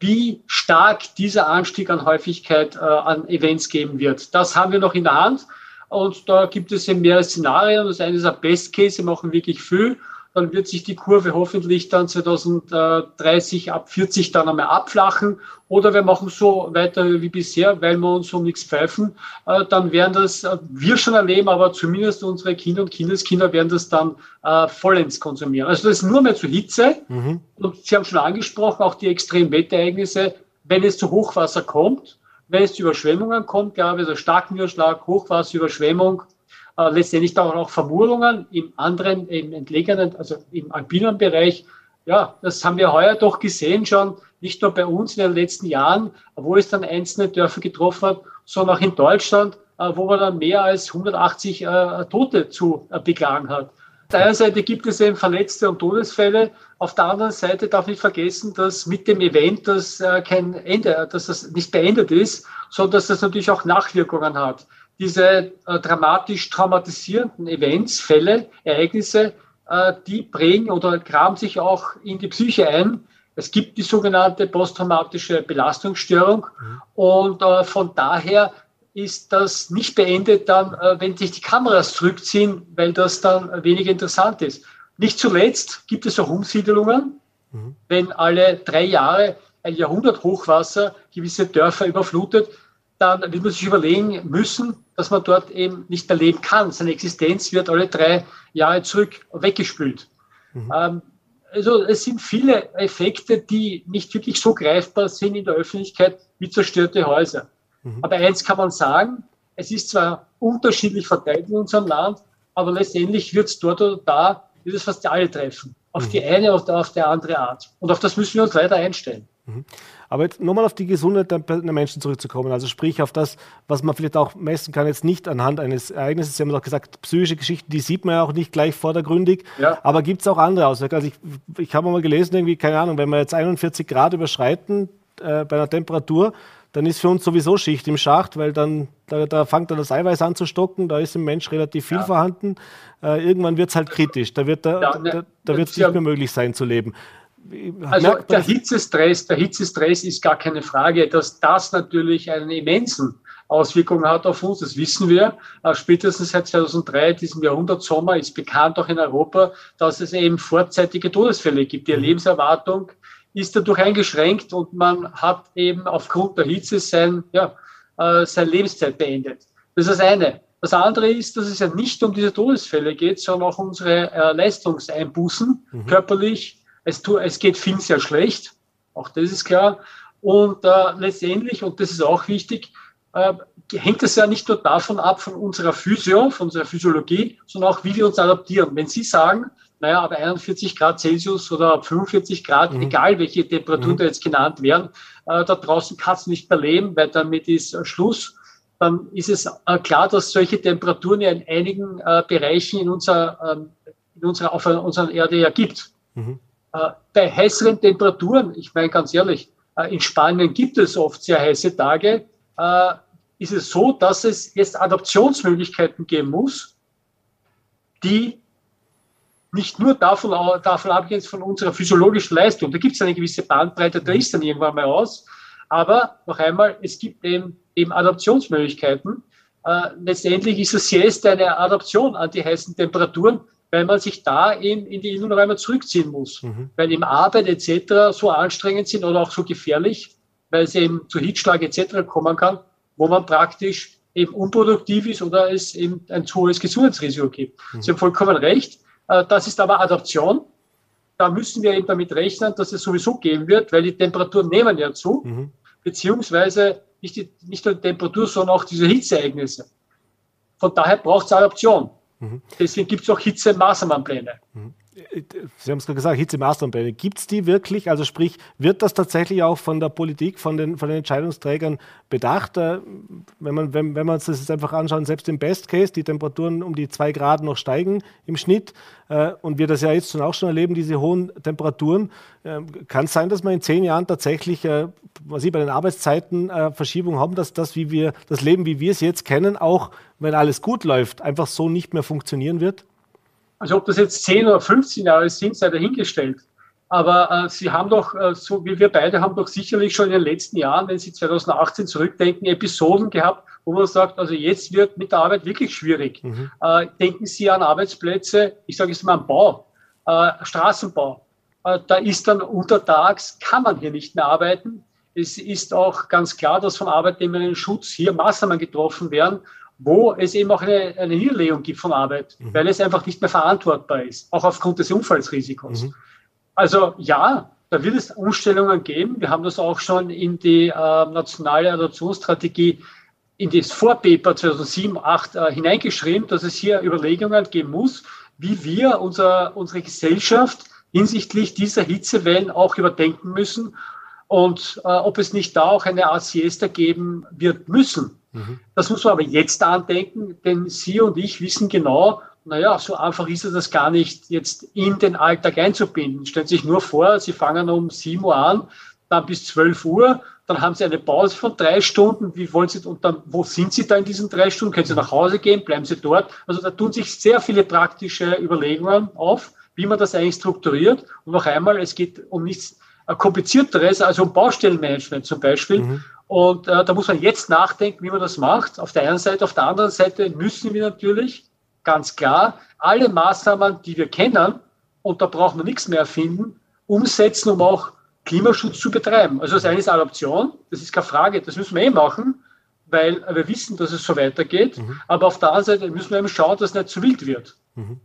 wie stark dieser Anstieg an Häufigkeit äh, an Events geben wird. Das haben wir noch in der Hand. Und da gibt es eben mehrere Szenarien. Das eine ist ein Best Case, wir machen wirklich viel dann wird sich die Kurve hoffentlich dann 2030 ab 40 dann einmal abflachen. Oder wir machen so weiter wie bisher, weil wir uns um nichts pfeifen. Äh, dann werden das äh, wir schon erleben, aber zumindest unsere Kinder und Kindeskinder werden das dann äh, vollends konsumieren. Also das ist nur mehr zu Hitze. Mhm. Und Sie haben schon angesprochen, auch die extremen Wetterereignisse, wenn es zu Hochwasser kommt, wenn es zu Überschwemmungen kommt, glaube ich, also starken Niederschlag, Hochwasser, Überschwemmung, äh, letztendlich dann auch Vermurungen im anderen, im entlegenen, also im alpinen Bereich. Ja, das haben wir heuer doch gesehen schon, nicht nur bei uns in den letzten Jahren, wo es dann einzelne Dörfer getroffen hat, sondern auch in Deutschland, äh, wo man dann mehr als 180 äh, Tote zu äh, beklagen hat. Auf der einen Seite gibt es eben Verletzte und Todesfälle. Auf der anderen Seite darf nicht vergessen, dass mit dem Event das äh, kein Ende, dass das nicht beendet ist, sondern dass das natürlich auch Nachwirkungen hat diese äh, dramatisch traumatisierenden Events, Fälle, Ereignisse, äh, die prägen oder graben sich auch in die Psyche ein. Es gibt die sogenannte posttraumatische Belastungsstörung mhm. und äh, von daher ist das nicht beendet dann, äh, wenn sich die Kameras zurückziehen, weil das dann weniger interessant ist. Nicht zuletzt gibt es auch Umsiedelungen, mhm. wenn alle drei Jahre ein Jahrhunderthochwasser gewisse Dörfer überflutet, dann wird man sich überlegen müssen, dass man dort eben nicht mehr leben kann. Seine Existenz wird alle drei Jahre zurück weggespült. Mhm. Ähm, also es sind viele Effekte, die nicht wirklich so greifbar sind in der Öffentlichkeit wie zerstörte Häuser. Mhm. Aber eins kann man sagen, es ist zwar unterschiedlich verteilt in unserem Land, aber letztendlich wird es dort oder da, wird es fast alle treffen. Auf mhm. die eine oder auf die andere Art. Und auf das müssen wir uns leider einstellen. Aber jetzt nochmal auf die Gesundheit der Menschen zurückzukommen, also sprich auf das, was man vielleicht auch messen kann, jetzt nicht anhand eines Ereignisses. Sie haben auch gesagt, psychische Geschichten, die sieht man ja auch nicht gleich vordergründig. Ja. Aber gibt es auch andere Auswirkungen? Also ich, ich habe mal gelesen, irgendwie, keine Ahnung, wenn wir jetzt 41 Grad überschreiten äh, bei einer Temperatur, dann ist für uns sowieso Schicht im Schacht, weil dann da, da fängt dann das Eiweiß an zu stocken, da ist im Mensch relativ viel ja. vorhanden. Äh, irgendwann wird es halt kritisch, da wird da, ja, ne, da, da wird es nicht mehr möglich sein zu leben. Also der Hitzestress, der Hitzestress ist gar keine Frage, dass das natürlich einen immensen Auswirkungen hat auf uns, das wissen wir. Äh, spätestens seit 2003, diesem Jahrhundertsommer, ist bekannt auch in Europa, dass es eben vorzeitige Todesfälle gibt. Die mhm. Lebenserwartung ist dadurch eingeschränkt und man hat eben aufgrund der Hitze sein, ja, äh, seine Lebenszeit beendet. Das ist das eine. Das andere ist, dass es ja nicht um diese Todesfälle geht, sondern auch unsere äh, Leistungseinbußen, mhm. körperlich, es, tu, es geht vielen sehr schlecht, auch das ist klar. Und äh, letztendlich, und das ist auch wichtig, äh, hängt es ja nicht nur davon ab, von unserer Physio, von unserer Physiologie, sondern auch, wie wir uns adaptieren. Wenn Sie sagen, naja, ab 41 Grad Celsius oder ab 45 Grad, mhm. egal welche Temperaturen mhm. da jetzt genannt werden, äh, da draußen kann es nicht mehr leben, weil damit ist äh, Schluss. Dann ist es äh, klar, dass solche Temperaturen ja in einigen äh, Bereichen in unserer, ähm, in unserer, auf unserer Erde ja gibt. Mhm. Äh, bei heißeren Temperaturen, ich meine ganz ehrlich, äh, in Spanien gibt es oft sehr heiße Tage, ist es so, dass es jetzt Adaptionsmöglichkeiten geben muss, die nicht nur davon, davon abgehen von unserer physiologischen Leistung. Da gibt es eine gewisse Bandbreite, da ist dann irgendwann mal aus. Aber noch einmal, es gibt eben, eben Adaptionsmöglichkeiten. Äh, letztendlich ist es Siesta eine Adaption an die heißen Temperaturen, weil man sich da eben in die Innenräume zurückziehen muss. Mhm. Weil eben Arbeit etc. so anstrengend sind oder auch so gefährlich, weil es eben zu Hitschlag etc. kommen kann, wo man praktisch eben unproduktiv ist oder es eben ein zu hohes Gesundheitsrisiko gibt. Mhm. Sie haben vollkommen recht. Äh, das ist aber Adaption. Da müssen wir eben damit rechnen, dass es sowieso gehen wird, weil die Temperaturen nehmen ja zu, mhm. beziehungsweise nicht, die, nicht nur die Temperatur, sondern auch diese Hitzeereignisse. Von daher braucht es Adaption. Mhm. Deswegen gibt es auch Hitzemaßnahmenpläne. Mhm. Sie haben es gerade gesagt, Hitzemaßnahmenpläne. Gibt es die wirklich? Also sprich, wird das tatsächlich auch von der Politik, von den, von den Entscheidungsträgern bedacht? Äh, wenn, man, wenn, wenn wir uns das jetzt einfach anschauen, selbst im Best Case, die Temperaturen um die zwei Grad noch steigen im Schnitt äh, und wir das ja jetzt schon auch schon erleben, diese hohen Temperaturen, äh, kann es sein, dass wir in zehn Jahren tatsächlich, was Sie bei den Arbeitszeiten Verschiebung haben, dass das, wie wir, das Leben, wie wir es jetzt kennen, auch wenn alles gut läuft, einfach so nicht mehr funktionieren wird? Also ob das jetzt 10 oder 15 Jahre sind, sei dahingestellt. Aber äh, Sie haben doch, äh, so wie wir beide, haben doch sicherlich schon in den letzten Jahren, wenn Sie 2018 zurückdenken, Episoden gehabt, wo man sagt, also jetzt wird mit der Arbeit wirklich schwierig. Mhm. Äh, denken Sie an Arbeitsplätze, ich sage jetzt mal am Bau, äh, Straßenbau. Äh, da ist dann untertags, kann man hier nicht mehr arbeiten. Es ist auch ganz klar, dass vom Arbeitnehmerinnen-Schutz hier Maßnahmen getroffen werden, wo es eben auch eine, eine Niederlegung gibt von Arbeit, mhm. weil es einfach nicht mehr verantwortbar ist, auch aufgrund des Unfallsrisikos. Mhm. Also ja, da wird es Umstellungen geben. Wir haben das auch schon in die äh, nationale Adoptionsstrategie, in das Vorpaper 2007, 2008 äh, hineingeschrieben, dass es hier Überlegungen geben muss, wie wir unser, unsere Gesellschaft hinsichtlich dieser Hitzewellen auch überdenken müssen und äh, ob es nicht da auch eine Art Siesta geben wird müssen. Mhm. Das muss man aber jetzt andenken, denn Sie und ich wissen genau, naja, so einfach ist es das gar nicht, jetzt in den Alltag einzubinden. Stellen Sie sich nur vor, Sie fangen um 7 Uhr an, dann bis 12 Uhr, dann haben Sie eine Pause von drei Stunden. Wie wollen Sie, und dann, wo sind Sie da in diesen drei Stunden? Können Sie nach Hause gehen? Bleiben Sie dort? Also da tun sich sehr viele praktische Überlegungen auf, wie man das eigentlich strukturiert. Und noch einmal, es geht um nichts komplizierteres, also um Baustellenmanagement zum Beispiel. Mhm. Und äh, da muss man jetzt nachdenken, wie man das macht. Auf der einen Seite, auf der anderen Seite müssen wir natürlich ganz klar alle Maßnahmen, die wir kennen, und da brauchen wir nichts mehr erfinden, umsetzen, um auch Klimaschutz zu betreiben. Also das eine ist Adoption, das ist keine Frage, das müssen wir eh machen, weil wir wissen, dass es so weitergeht. Mhm. Aber auf der anderen Seite müssen wir eben schauen, dass es nicht zu wild wird. Mhm.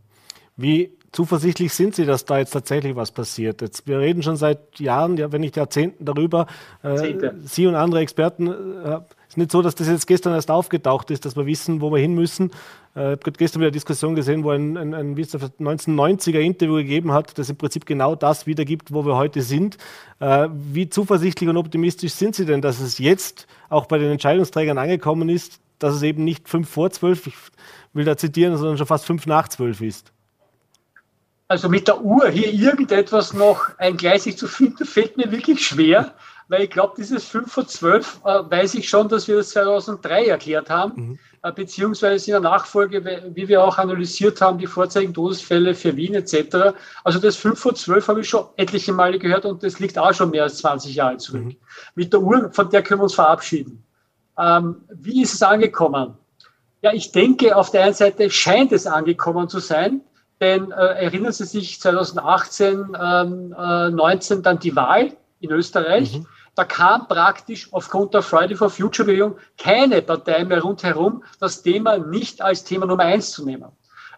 Wie zuversichtlich sind Sie, dass da jetzt tatsächlich was passiert? Jetzt, wir reden schon seit Jahren, ja, wenn nicht Jahrzehnten darüber. Äh, Sie und andere Experten, äh, ist nicht so, dass das jetzt gestern erst aufgetaucht ist, dass wir wissen, wo wir hin müssen. Äh, ich habe gestern wieder eine Diskussion gesehen, wo ein, ein, ein 1990er Interview gegeben hat, das im Prinzip genau das wiedergibt, wo wir heute sind. Äh, wie zuversichtlich und optimistisch sind Sie denn, dass es jetzt auch bei den Entscheidungsträgern angekommen ist, dass es eben nicht fünf vor zwölf, ich will da zitieren, sondern schon fast fünf nach zwölf ist? Also mit der Uhr hier irgendetwas noch eingleisig zu finden, fällt mir wirklich schwer, weil ich glaube, dieses 5 vor 12 äh, weiß ich schon, dass wir das 2003 erklärt haben, mhm. äh, beziehungsweise in der Nachfolge, wie wir auch analysiert haben, die vorzeitigen Todesfälle für Wien etc. Also das 5 vor 12 habe ich schon etliche Male gehört und das liegt auch schon mehr als 20 Jahre zurück. Mhm. Mit der Uhr, von der können wir uns verabschieden. Ähm, wie ist es angekommen? Ja, ich denke, auf der einen Seite scheint es angekommen zu sein, denn äh, erinnern Sie sich 2018, ähm, äh, 19 dann die Wahl in Österreich. Mhm. Da kam praktisch aufgrund der Friday for Future Bewegung keine Partei mehr rundherum, das Thema nicht als Thema Nummer eins zu nehmen.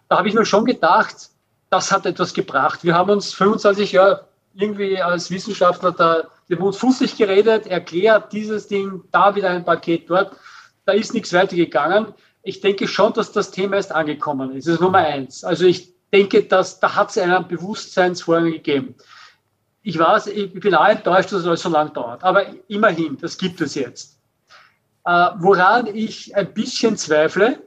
Da habe ich mir schon gedacht, das hat etwas gebracht. Wir haben uns 25 Jahre irgendwie als Wissenschaftler da den Mund fußlich geredet, erklärt dieses Ding, da wieder ein Paket dort. da ist nichts weitergegangen. Ich denke schon, dass das Thema erst angekommen ist. Das ist Nummer eins. Also ich denke, dass da hat es einen Bewusstseinsvorgang gegeben. Ich weiß, ich bin auch enttäuscht, dass es alles so lang dauert. Aber immerhin, das gibt es jetzt. Äh, woran ich ein bisschen zweifle,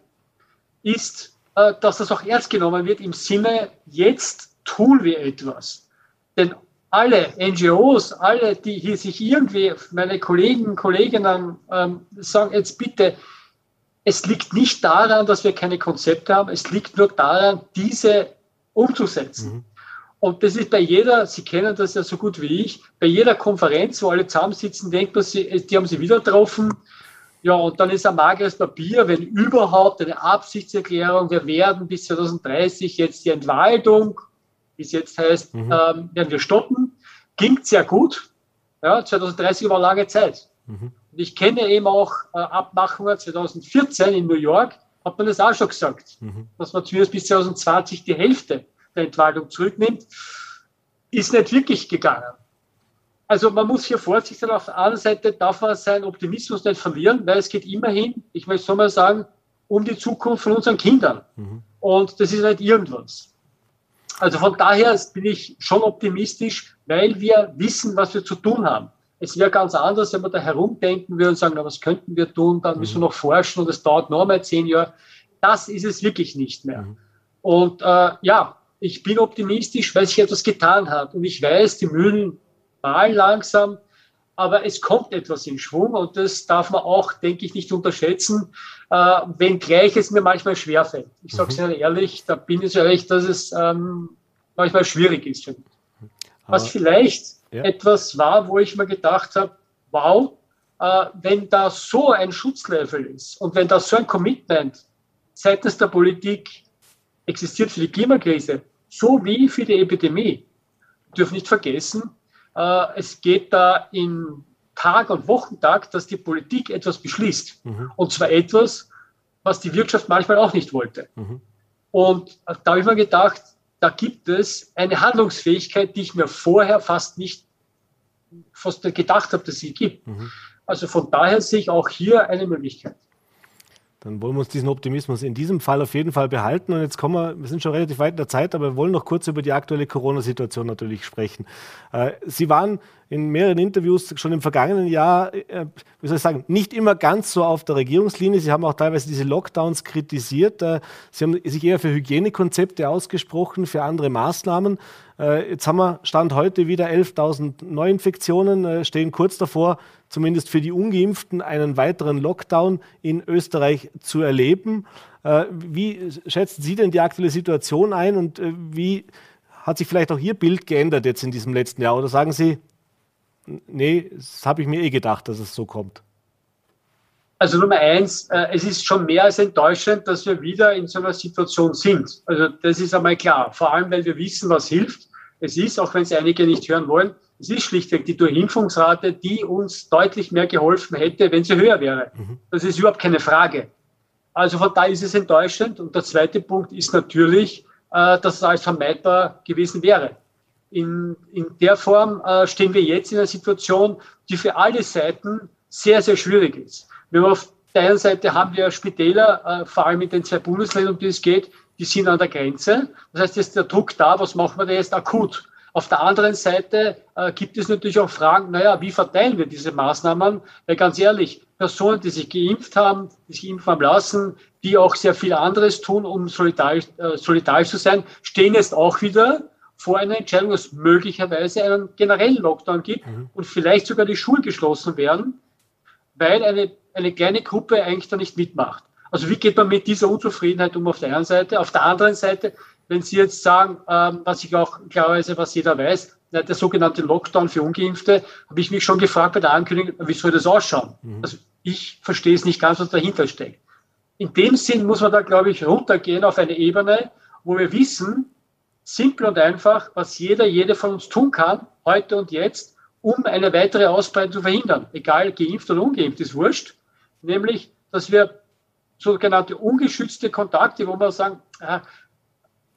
ist, äh, dass das auch ernst genommen wird im Sinne, jetzt tun wir etwas. Denn alle NGOs, alle, die hier sich irgendwie, meine Kollegen, Kolleginnen ähm, sagen jetzt bitte, es liegt nicht daran, dass wir keine Konzepte haben, es liegt nur daran, diese umzusetzen. Mhm. Und das ist bei jeder, Sie kennen das ja so gut wie ich, bei jeder Konferenz, wo alle zusammensitzen, denkt man, die haben sie wieder getroffen, ja, und dann ist ein mageres Papier, wenn überhaupt eine Absichtserklärung, wir werden bis 2030 jetzt die Entwaldung, wie es jetzt heißt, mhm. ähm, werden wir stoppen. Klingt sehr gut. Ja, 2030 war lange Zeit. Mhm. Und ich kenne eben auch äh, Abmachungen 2014 in New York, hat man das auch schon gesagt, mhm. dass man zumindest bis 2020 die Hälfte der Entwaldung zurücknimmt. Ist nicht wirklich gegangen. Also man muss hier vorsichtig sein. Auf der anderen Seite darf man seinen Optimismus nicht verlieren, weil es geht immerhin, ich möchte so mal sagen, um die Zukunft von unseren Kindern. Mhm. Und das ist nicht irgendwas. Also von daher bin ich schon optimistisch, weil wir wissen, was wir zu tun haben. Es wäre ganz anders, wenn wir da herumdenken würden und sagen, na, was könnten wir tun, dann müssen wir mhm. noch forschen und es dauert noch mal zehn Jahre. Das ist es wirklich nicht mehr. Mhm. Und äh, ja, ich bin optimistisch, weil sich etwas getan hat. Und ich weiß, die Mühlen mal langsam, aber es kommt etwas in Schwung und das darf man auch, denke ich, nicht unterschätzen, äh, wenngleich es mir manchmal schwerfällt. Ich sage es mhm. Ihnen ehrlich, da bin ich recht, dass es ähm, manchmal schwierig ist. Für mich. Was vielleicht ja. etwas war, wo ich mir gedacht habe, wow, äh, wenn da so ein Schutzlevel ist und wenn da so ein Commitment seitens der Politik existiert für die Klimakrise, so wie für die Epidemie, dürfen nicht vergessen, äh, es geht da in Tag- und Wochentag, dass die Politik etwas beschließt. Mhm. Und zwar etwas, was die Wirtschaft manchmal auch nicht wollte. Mhm. Und da habe ich mir gedacht, da gibt es eine Handlungsfähigkeit, die ich mir vorher fast nicht fast gedacht habe, dass sie gibt. Mhm. Also von daher sehe ich auch hier eine Möglichkeit. Dann wollen wir uns diesen Optimismus in diesem Fall auf jeden Fall behalten. Und jetzt kommen wir, wir sind schon relativ weit in der Zeit, aber wir wollen noch kurz über die aktuelle Corona-Situation natürlich sprechen. Äh, Sie waren in mehreren Interviews schon im vergangenen Jahr, äh, wie soll ich sagen, nicht immer ganz so auf der Regierungslinie. Sie haben auch teilweise diese Lockdowns kritisiert. Äh, Sie haben sich eher für Hygienekonzepte ausgesprochen, für andere Maßnahmen. Äh, jetzt haben wir Stand heute wieder 11.000 Neuinfektionen, äh, stehen kurz davor, zumindest für die Ungeimpften, einen weiteren Lockdown in Österreich zu erleben. Äh, wie schätzen Sie denn die aktuelle Situation ein und wie hat sich vielleicht auch Ihr Bild geändert jetzt in diesem letzten Jahr? Oder sagen Sie, nee, das habe ich mir eh gedacht, dass es so kommt? Also Nummer eins, äh, es ist schon mehr als enttäuschend, dass wir wieder in so einer Situation sind. Also das ist einmal klar. Vor allem, weil wir wissen, was hilft. Es ist, auch wenn es einige nicht hören wollen, es ist schlichtweg die Durchimpfungsrate, die uns deutlich mehr geholfen hätte, wenn sie höher wäre. Mhm. Das ist überhaupt keine Frage. Also von da ist es enttäuschend. Und der zweite Punkt ist natürlich, äh, dass es alles vermeidbar gewesen wäre. In, in der Form äh, stehen wir jetzt in einer Situation, die für alle Seiten sehr, sehr schwierig ist. Wir auf der einen Seite haben wir Spitäler, äh, vor allem in den zwei Bundesländern, um die es geht, die sind an der Grenze. Das heißt, jetzt der Druck da, was machen wir da jetzt akut? Auf der anderen Seite äh, gibt es natürlich auch Fragen, naja, wie verteilen wir diese Maßnahmen? Weil ganz ehrlich, Personen, die sich geimpft haben, die sich impfen lassen, die auch sehr viel anderes tun, um solidarisch, äh, solidarisch zu sein, stehen jetzt auch wieder vor einer Entscheidung, dass es möglicherweise einen generellen Lockdown gibt mhm. und vielleicht sogar die Schulen geschlossen werden, weil eine, eine kleine Gruppe eigentlich da nicht mitmacht. Also wie geht man mit dieser Unzufriedenheit um auf der einen Seite? Auf der anderen Seite, wenn Sie jetzt sagen, ähm, was ich auch klarerweise, was jeder weiß, der sogenannte Lockdown für Ungeimpfte, habe ich mich schon gefragt bei der Ankündigung, wie soll das ausschauen? Mhm. Also ich verstehe es nicht ganz, was dahinter steckt. In dem Sinn muss man da, glaube ich, runtergehen auf eine Ebene, wo wir wissen, simpel und einfach, was jeder, jede von uns tun kann, heute und jetzt, um eine weitere Ausbreitung zu verhindern. Egal, geimpft oder ungeimpft, ist wurscht. Nämlich, dass wir sogenannte ungeschützte Kontakte, wo wir sagen, äh, ein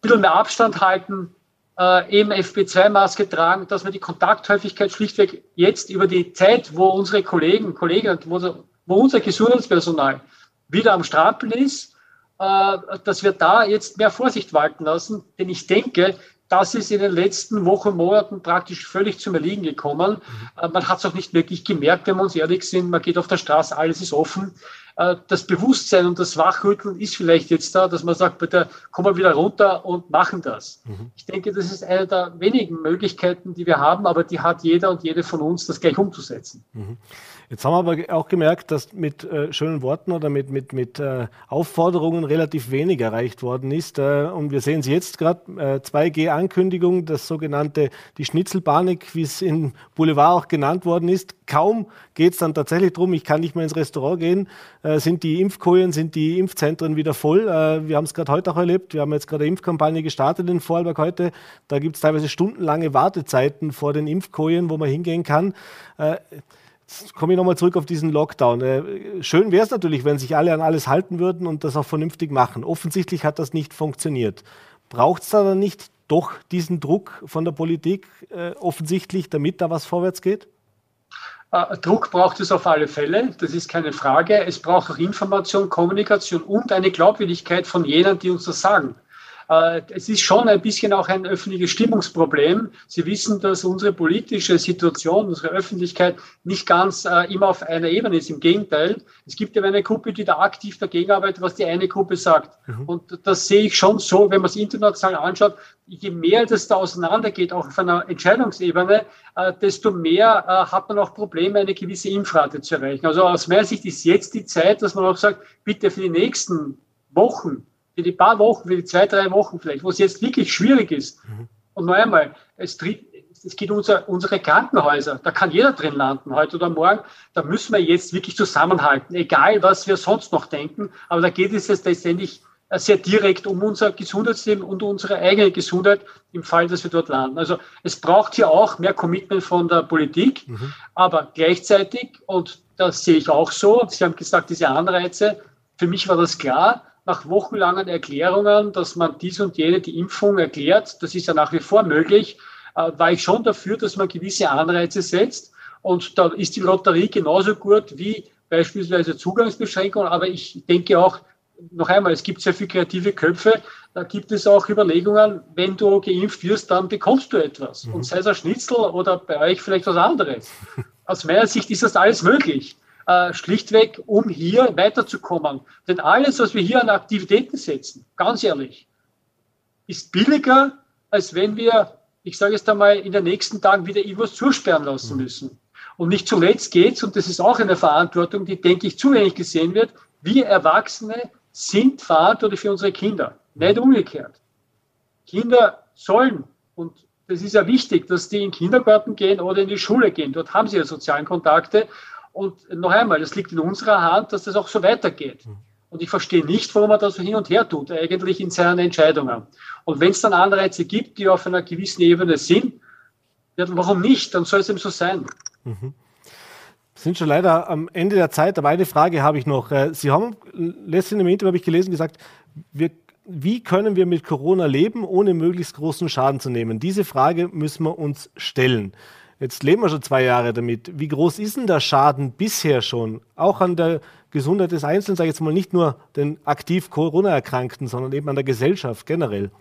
bisschen mehr Abstand halten, äh, eben FP2-Maske tragen, dass wir die Kontakthäufigkeit schlichtweg jetzt über die Zeit, wo unsere Kollegen, Kolleginnen, wo wo unser Gesundheitspersonal wieder am Stapel ist, dass wir da jetzt mehr Vorsicht walten lassen. Denn ich denke, das ist in den letzten Wochen, Monaten praktisch völlig zum Erliegen gekommen. Mhm. Man hat es auch nicht wirklich gemerkt, wenn wir uns ehrlich sind. Man geht auf der Straße, alles ist offen. Äh, das Bewusstsein und das Wachrütteln ist vielleicht jetzt da, dass man sagt, bitte kommen wir wieder runter und machen das. Mhm. Ich denke, das ist eine der wenigen Möglichkeiten, die wir haben, aber die hat jeder und jede von uns, das gleich umzusetzen. Mhm. Jetzt haben wir aber auch gemerkt, dass mit äh, schönen Worten oder mit, mit, mit äh, Aufforderungen relativ wenig erreicht worden ist. Äh, und wir sehen es jetzt gerade, 2G-Ankündigung, das sogenannte, die Schnitzelpanik, wie es im Boulevard auch genannt worden ist. Kaum geht es dann tatsächlich darum, ich kann nicht mehr ins Restaurant gehen, äh, sind die Impfkojen, sind die Impfzentren wieder voll. Äh, wir haben es gerade heute auch erlebt, wir haben jetzt gerade eine Impfkampagne gestartet in Vorarlberg heute. Da gibt es teilweise stundenlange Wartezeiten vor den Impfkojen, wo man hingehen kann. Äh, Jetzt komme ich nochmal zurück auf diesen Lockdown. Äh, schön wäre es natürlich, wenn sich alle an alles halten würden und das auch vernünftig machen. Offensichtlich hat das nicht funktioniert. Braucht es da dann nicht doch diesen Druck von der Politik äh, offensichtlich, damit da was vorwärts geht? Äh, Druck braucht es auf alle Fälle, das ist keine Frage. Es braucht auch Information, Kommunikation und eine Glaubwürdigkeit von jenen, die uns das sagen. Äh, es ist schon ein bisschen auch ein öffentliches Stimmungsproblem. Sie wissen, dass unsere politische Situation, unsere Öffentlichkeit nicht ganz äh, immer auf einer Ebene ist. Im Gegenteil, es gibt ja eine Gruppe, die da aktiv dagegen arbeitet, was die eine Gruppe sagt. Mhm. Und das sehe ich schon so, wenn man es international anschaut, je mehr das da auseinandergeht, auch auf einer Entscheidungsebene, äh, desto mehr hat man auch Probleme, eine gewisse Impfrate zu erreichen. Also aus meiner Sicht ist jetzt die Zeit, dass man auch sagt, bitte für die nächsten Wochen für die paar Wochen, für die zwei, drei Wochen vielleicht, wo es jetzt wirklich schwierig ist. Mhm. Und noch einmal, es, es geht unser, unsere Krankenhäuser, da kann jeder drin landen, heute oder morgen. Da müssen wir jetzt wirklich zusammenhalten, egal was wir sonst noch denken. Aber da geht es jetzt letztendlich äh, sehr direkt um unser Gesundheitsleben und unsere eigene Gesundheit im Fall, dass wir dort landen. Also es braucht hier auch mehr Commitment von der Politik, mhm. aber gleichzeitig, und das sehe ich auch so, Sie haben gesagt, diese Anreize, für mich war das klar, nach wochenlangen Erklärungen, dass man dies und jene die Impfung erklärt, das ist ja nach wie vor möglich, äh, war ich schon dafür, dass man gewisse Anreize setzt. Und da ist die Lotterie genauso gut wie beispielsweise Zugangsbeschränkungen. Aber ich denke auch, noch einmal, es gibt sehr viele kreative Köpfe. Da gibt es auch Überlegungen, wenn du geimpft wirst, dann bekommst du etwas. Mhm. Und sei es ein Schnitzel oder bei euch vielleicht was anderes. Aus meiner Sicht ist das alles möglich äh, schlichtweg, um hier weiterzukommen. Denn alles, was wir hier an Aktivitäten setzen, ganz ehrlich, ist billiger, als wenn wir, ich sage jetzt einmal, in den nächsten Tagen wieder irgendwas zusperren lassen mhm. müssen. Und nicht zuletzt geht's, und das ist auch eine Verantwortung, die, denke ich, zu wenig gesehen wird, wir Erwachsene sind verantwortlich für unsere Kinder, nicht umgekehrt. Kinder sollen, und das ist ja wichtig, dass die in den Kindergarten gehen oder in die Schule gehen. Dort haben sie ja sozialen Kontakte. Und noch einmal, das liegt in unserer Hand, dass das auch so weitergeht. Mhm. Und ich verstehe nicht, warum man das so hin und her tut, eigentlich in seinen Entscheidungen. Und wenn es dann Anreize gibt, die auf einer gewissen Ebene sind, ja, warum nicht? Dann soll es eben so sein. Mhm. Sind schon leider am Ende der Zeit, aber eine Frage habe ich noch. Äh, Sie haben letztens im Interview, habe ich gelesen, gesagt, wir, wie können wir mit Corona leben, ohne möglichst großen Schaden zu nehmen? Diese Frage müssen wir uns stellen. Jetzt leben wir schon zwei Jahre damit. Wie groß ist denn der Schaden bisher schon? Auch an der Gesundheit des Einzelnen, sage ich jetzt mal nicht nur den aktiv Corona-Erkrankten, sondern eben an der Gesellschaft generell.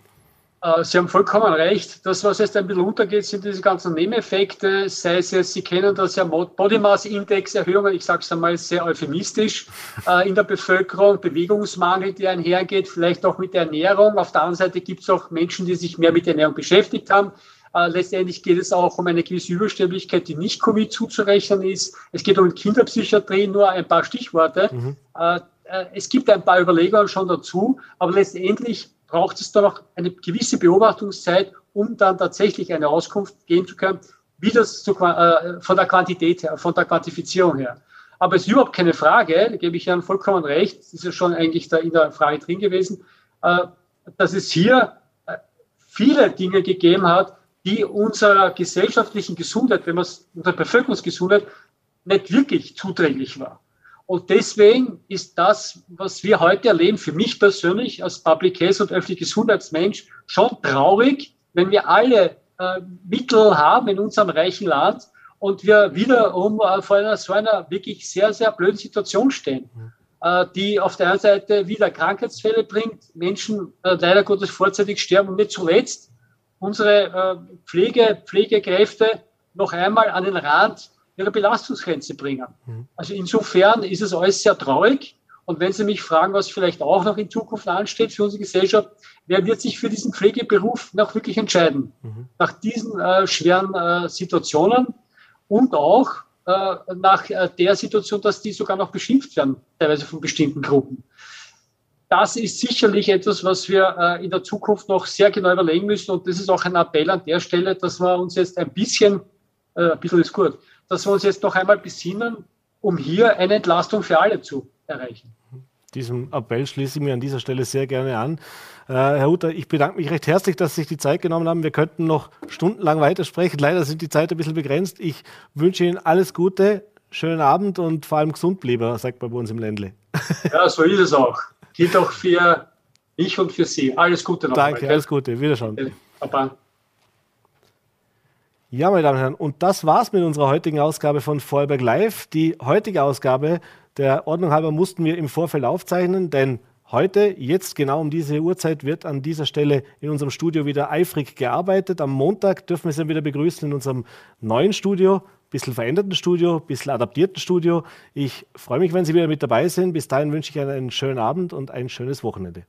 Äh, Sie haben vollkommen recht. Das, was jetzt ein bisschen untergeht, sind diese ganzen Nebeneffekte, sei es jetzt, Sie kennen das ja, Body Mass Index Erhöhungen, ich sage es einmal sehr euphemistisch, äh, in der Bevölkerung, Bewegungsmangel, der einhergeht, vielleicht auch mit der Ernährung. Auf der anderen Seite gibt es auch Menschen, die sich mehr mit Ernährung beschäftigt haben. Äh, letztendlich geht es auch um eine gewisse Übersterblichkeit, die nicht Covid zuzurechnen ist. Es geht um Kinderpsychiatrie, nur ein paar Stichworte. Mhm. Äh, äh, es gibt ein paar Überlegungen schon dazu, aber letztendlich braucht es da noch eine gewisse Beobachtungszeit, um dann tatsächlich eine Auskunft geben zu können, wie das zu, äh, von der Quantität her, von der Quantifizierung her. Aber es ist überhaupt keine Frage, da gebe ich Herrn vollkommen recht, das ist ja schon eigentlich da in der Frage drin gewesen, äh, dass es hier äh, viele Dinge gegeben hat, die unserer gesellschaftlichen Gesundheit, wenn man es unserer Bevölkerungsgesundheit nicht wirklich zuträglich war. Und deswegen ist das, was wir heute erleben, für mich persönlich als Public Health und öffentlicher Gesundheitsmensch schon traurig, wenn wir alle äh, Mittel haben in unserem reichen Land und wir wiederum äh, vor einer so einer wirklich sehr, sehr blöden Situation stehen, äh, die auf der einen Seite wieder Krankheitsfälle bringt, Menschen äh, leider Gottes vorzeitig sterben und nicht zuletzt unsere Pflege, Pflegekräfte noch einmal an den Rand ihrer Belastungsgrenze bringen. Mhm. Also insofern ist es alles sehr traurig. Und wenn Sie mich fragen, was vielleicht auch noch in Zukunft ansteht für unsere Gesellschaft, wer wird sich für diesen Pflegeberuf noch wirklich entscheiden? Mhm. Nach diesen äh, schweren äh, Situationen und auch äh, nach äh, der Situation, dass die sogar noch beschimpft werden, teilweise von bestimmten Gruppen. Das ist sicherlich etwas, was wir äh, in der Zukunft noch sehr genau überlegen müssen. Und das ist auch ein Appell an der Stelle, dass wir uns jetzt ein bisschen, äh, ein bisschen ist gut, dass wir uns jetzt noch einmal besinnen, um hier eine Entlastung für alle zu erreichen. Diesem Appell schließe ich mir an dieser Stelle sehr gerne an. Äh, Herr Hutter, ich bedanke mich recht herzlich, dass Sie sich die Zeit genommen haben. Wir könnten noch stundenlang weitersprechen. Leider sind die Zeit ein bisschen begrenzt. Ich wünsche Ihnen alles Gute, schönen Abend und vor allem gesund bleiben, sagt man bei uns im Ländle. Ja, so ist es auch. Gilt auch für mich und für Sie. Alles Gute noch. Danke, einmal, alles Gute. Wiederschauen. Baba. Ja, meine Damen und Herren, und das war's mit unserer heutigen Ausgabe von Vorarlberg Live. Die heutige Ausgabe, der Ordnung halber, mussten wir im Vorfeld aufzeichnen, denn Heute, jetzt genau um diese Uhrzeit, wird an dieser Stelle in unserem Studio wieder eifrig gearbeitet. Am Montag dürfen wir Sie wieder begrüßen in unserem neuen Studio, bisschen veränderten Studio, bisschen adaptierten Studio. Ich freue mich, wenn Sie wieder mit dabei sind. Bis dahin wünsche ich Ihnen einen schönen Abend und ein schönes Wochenende.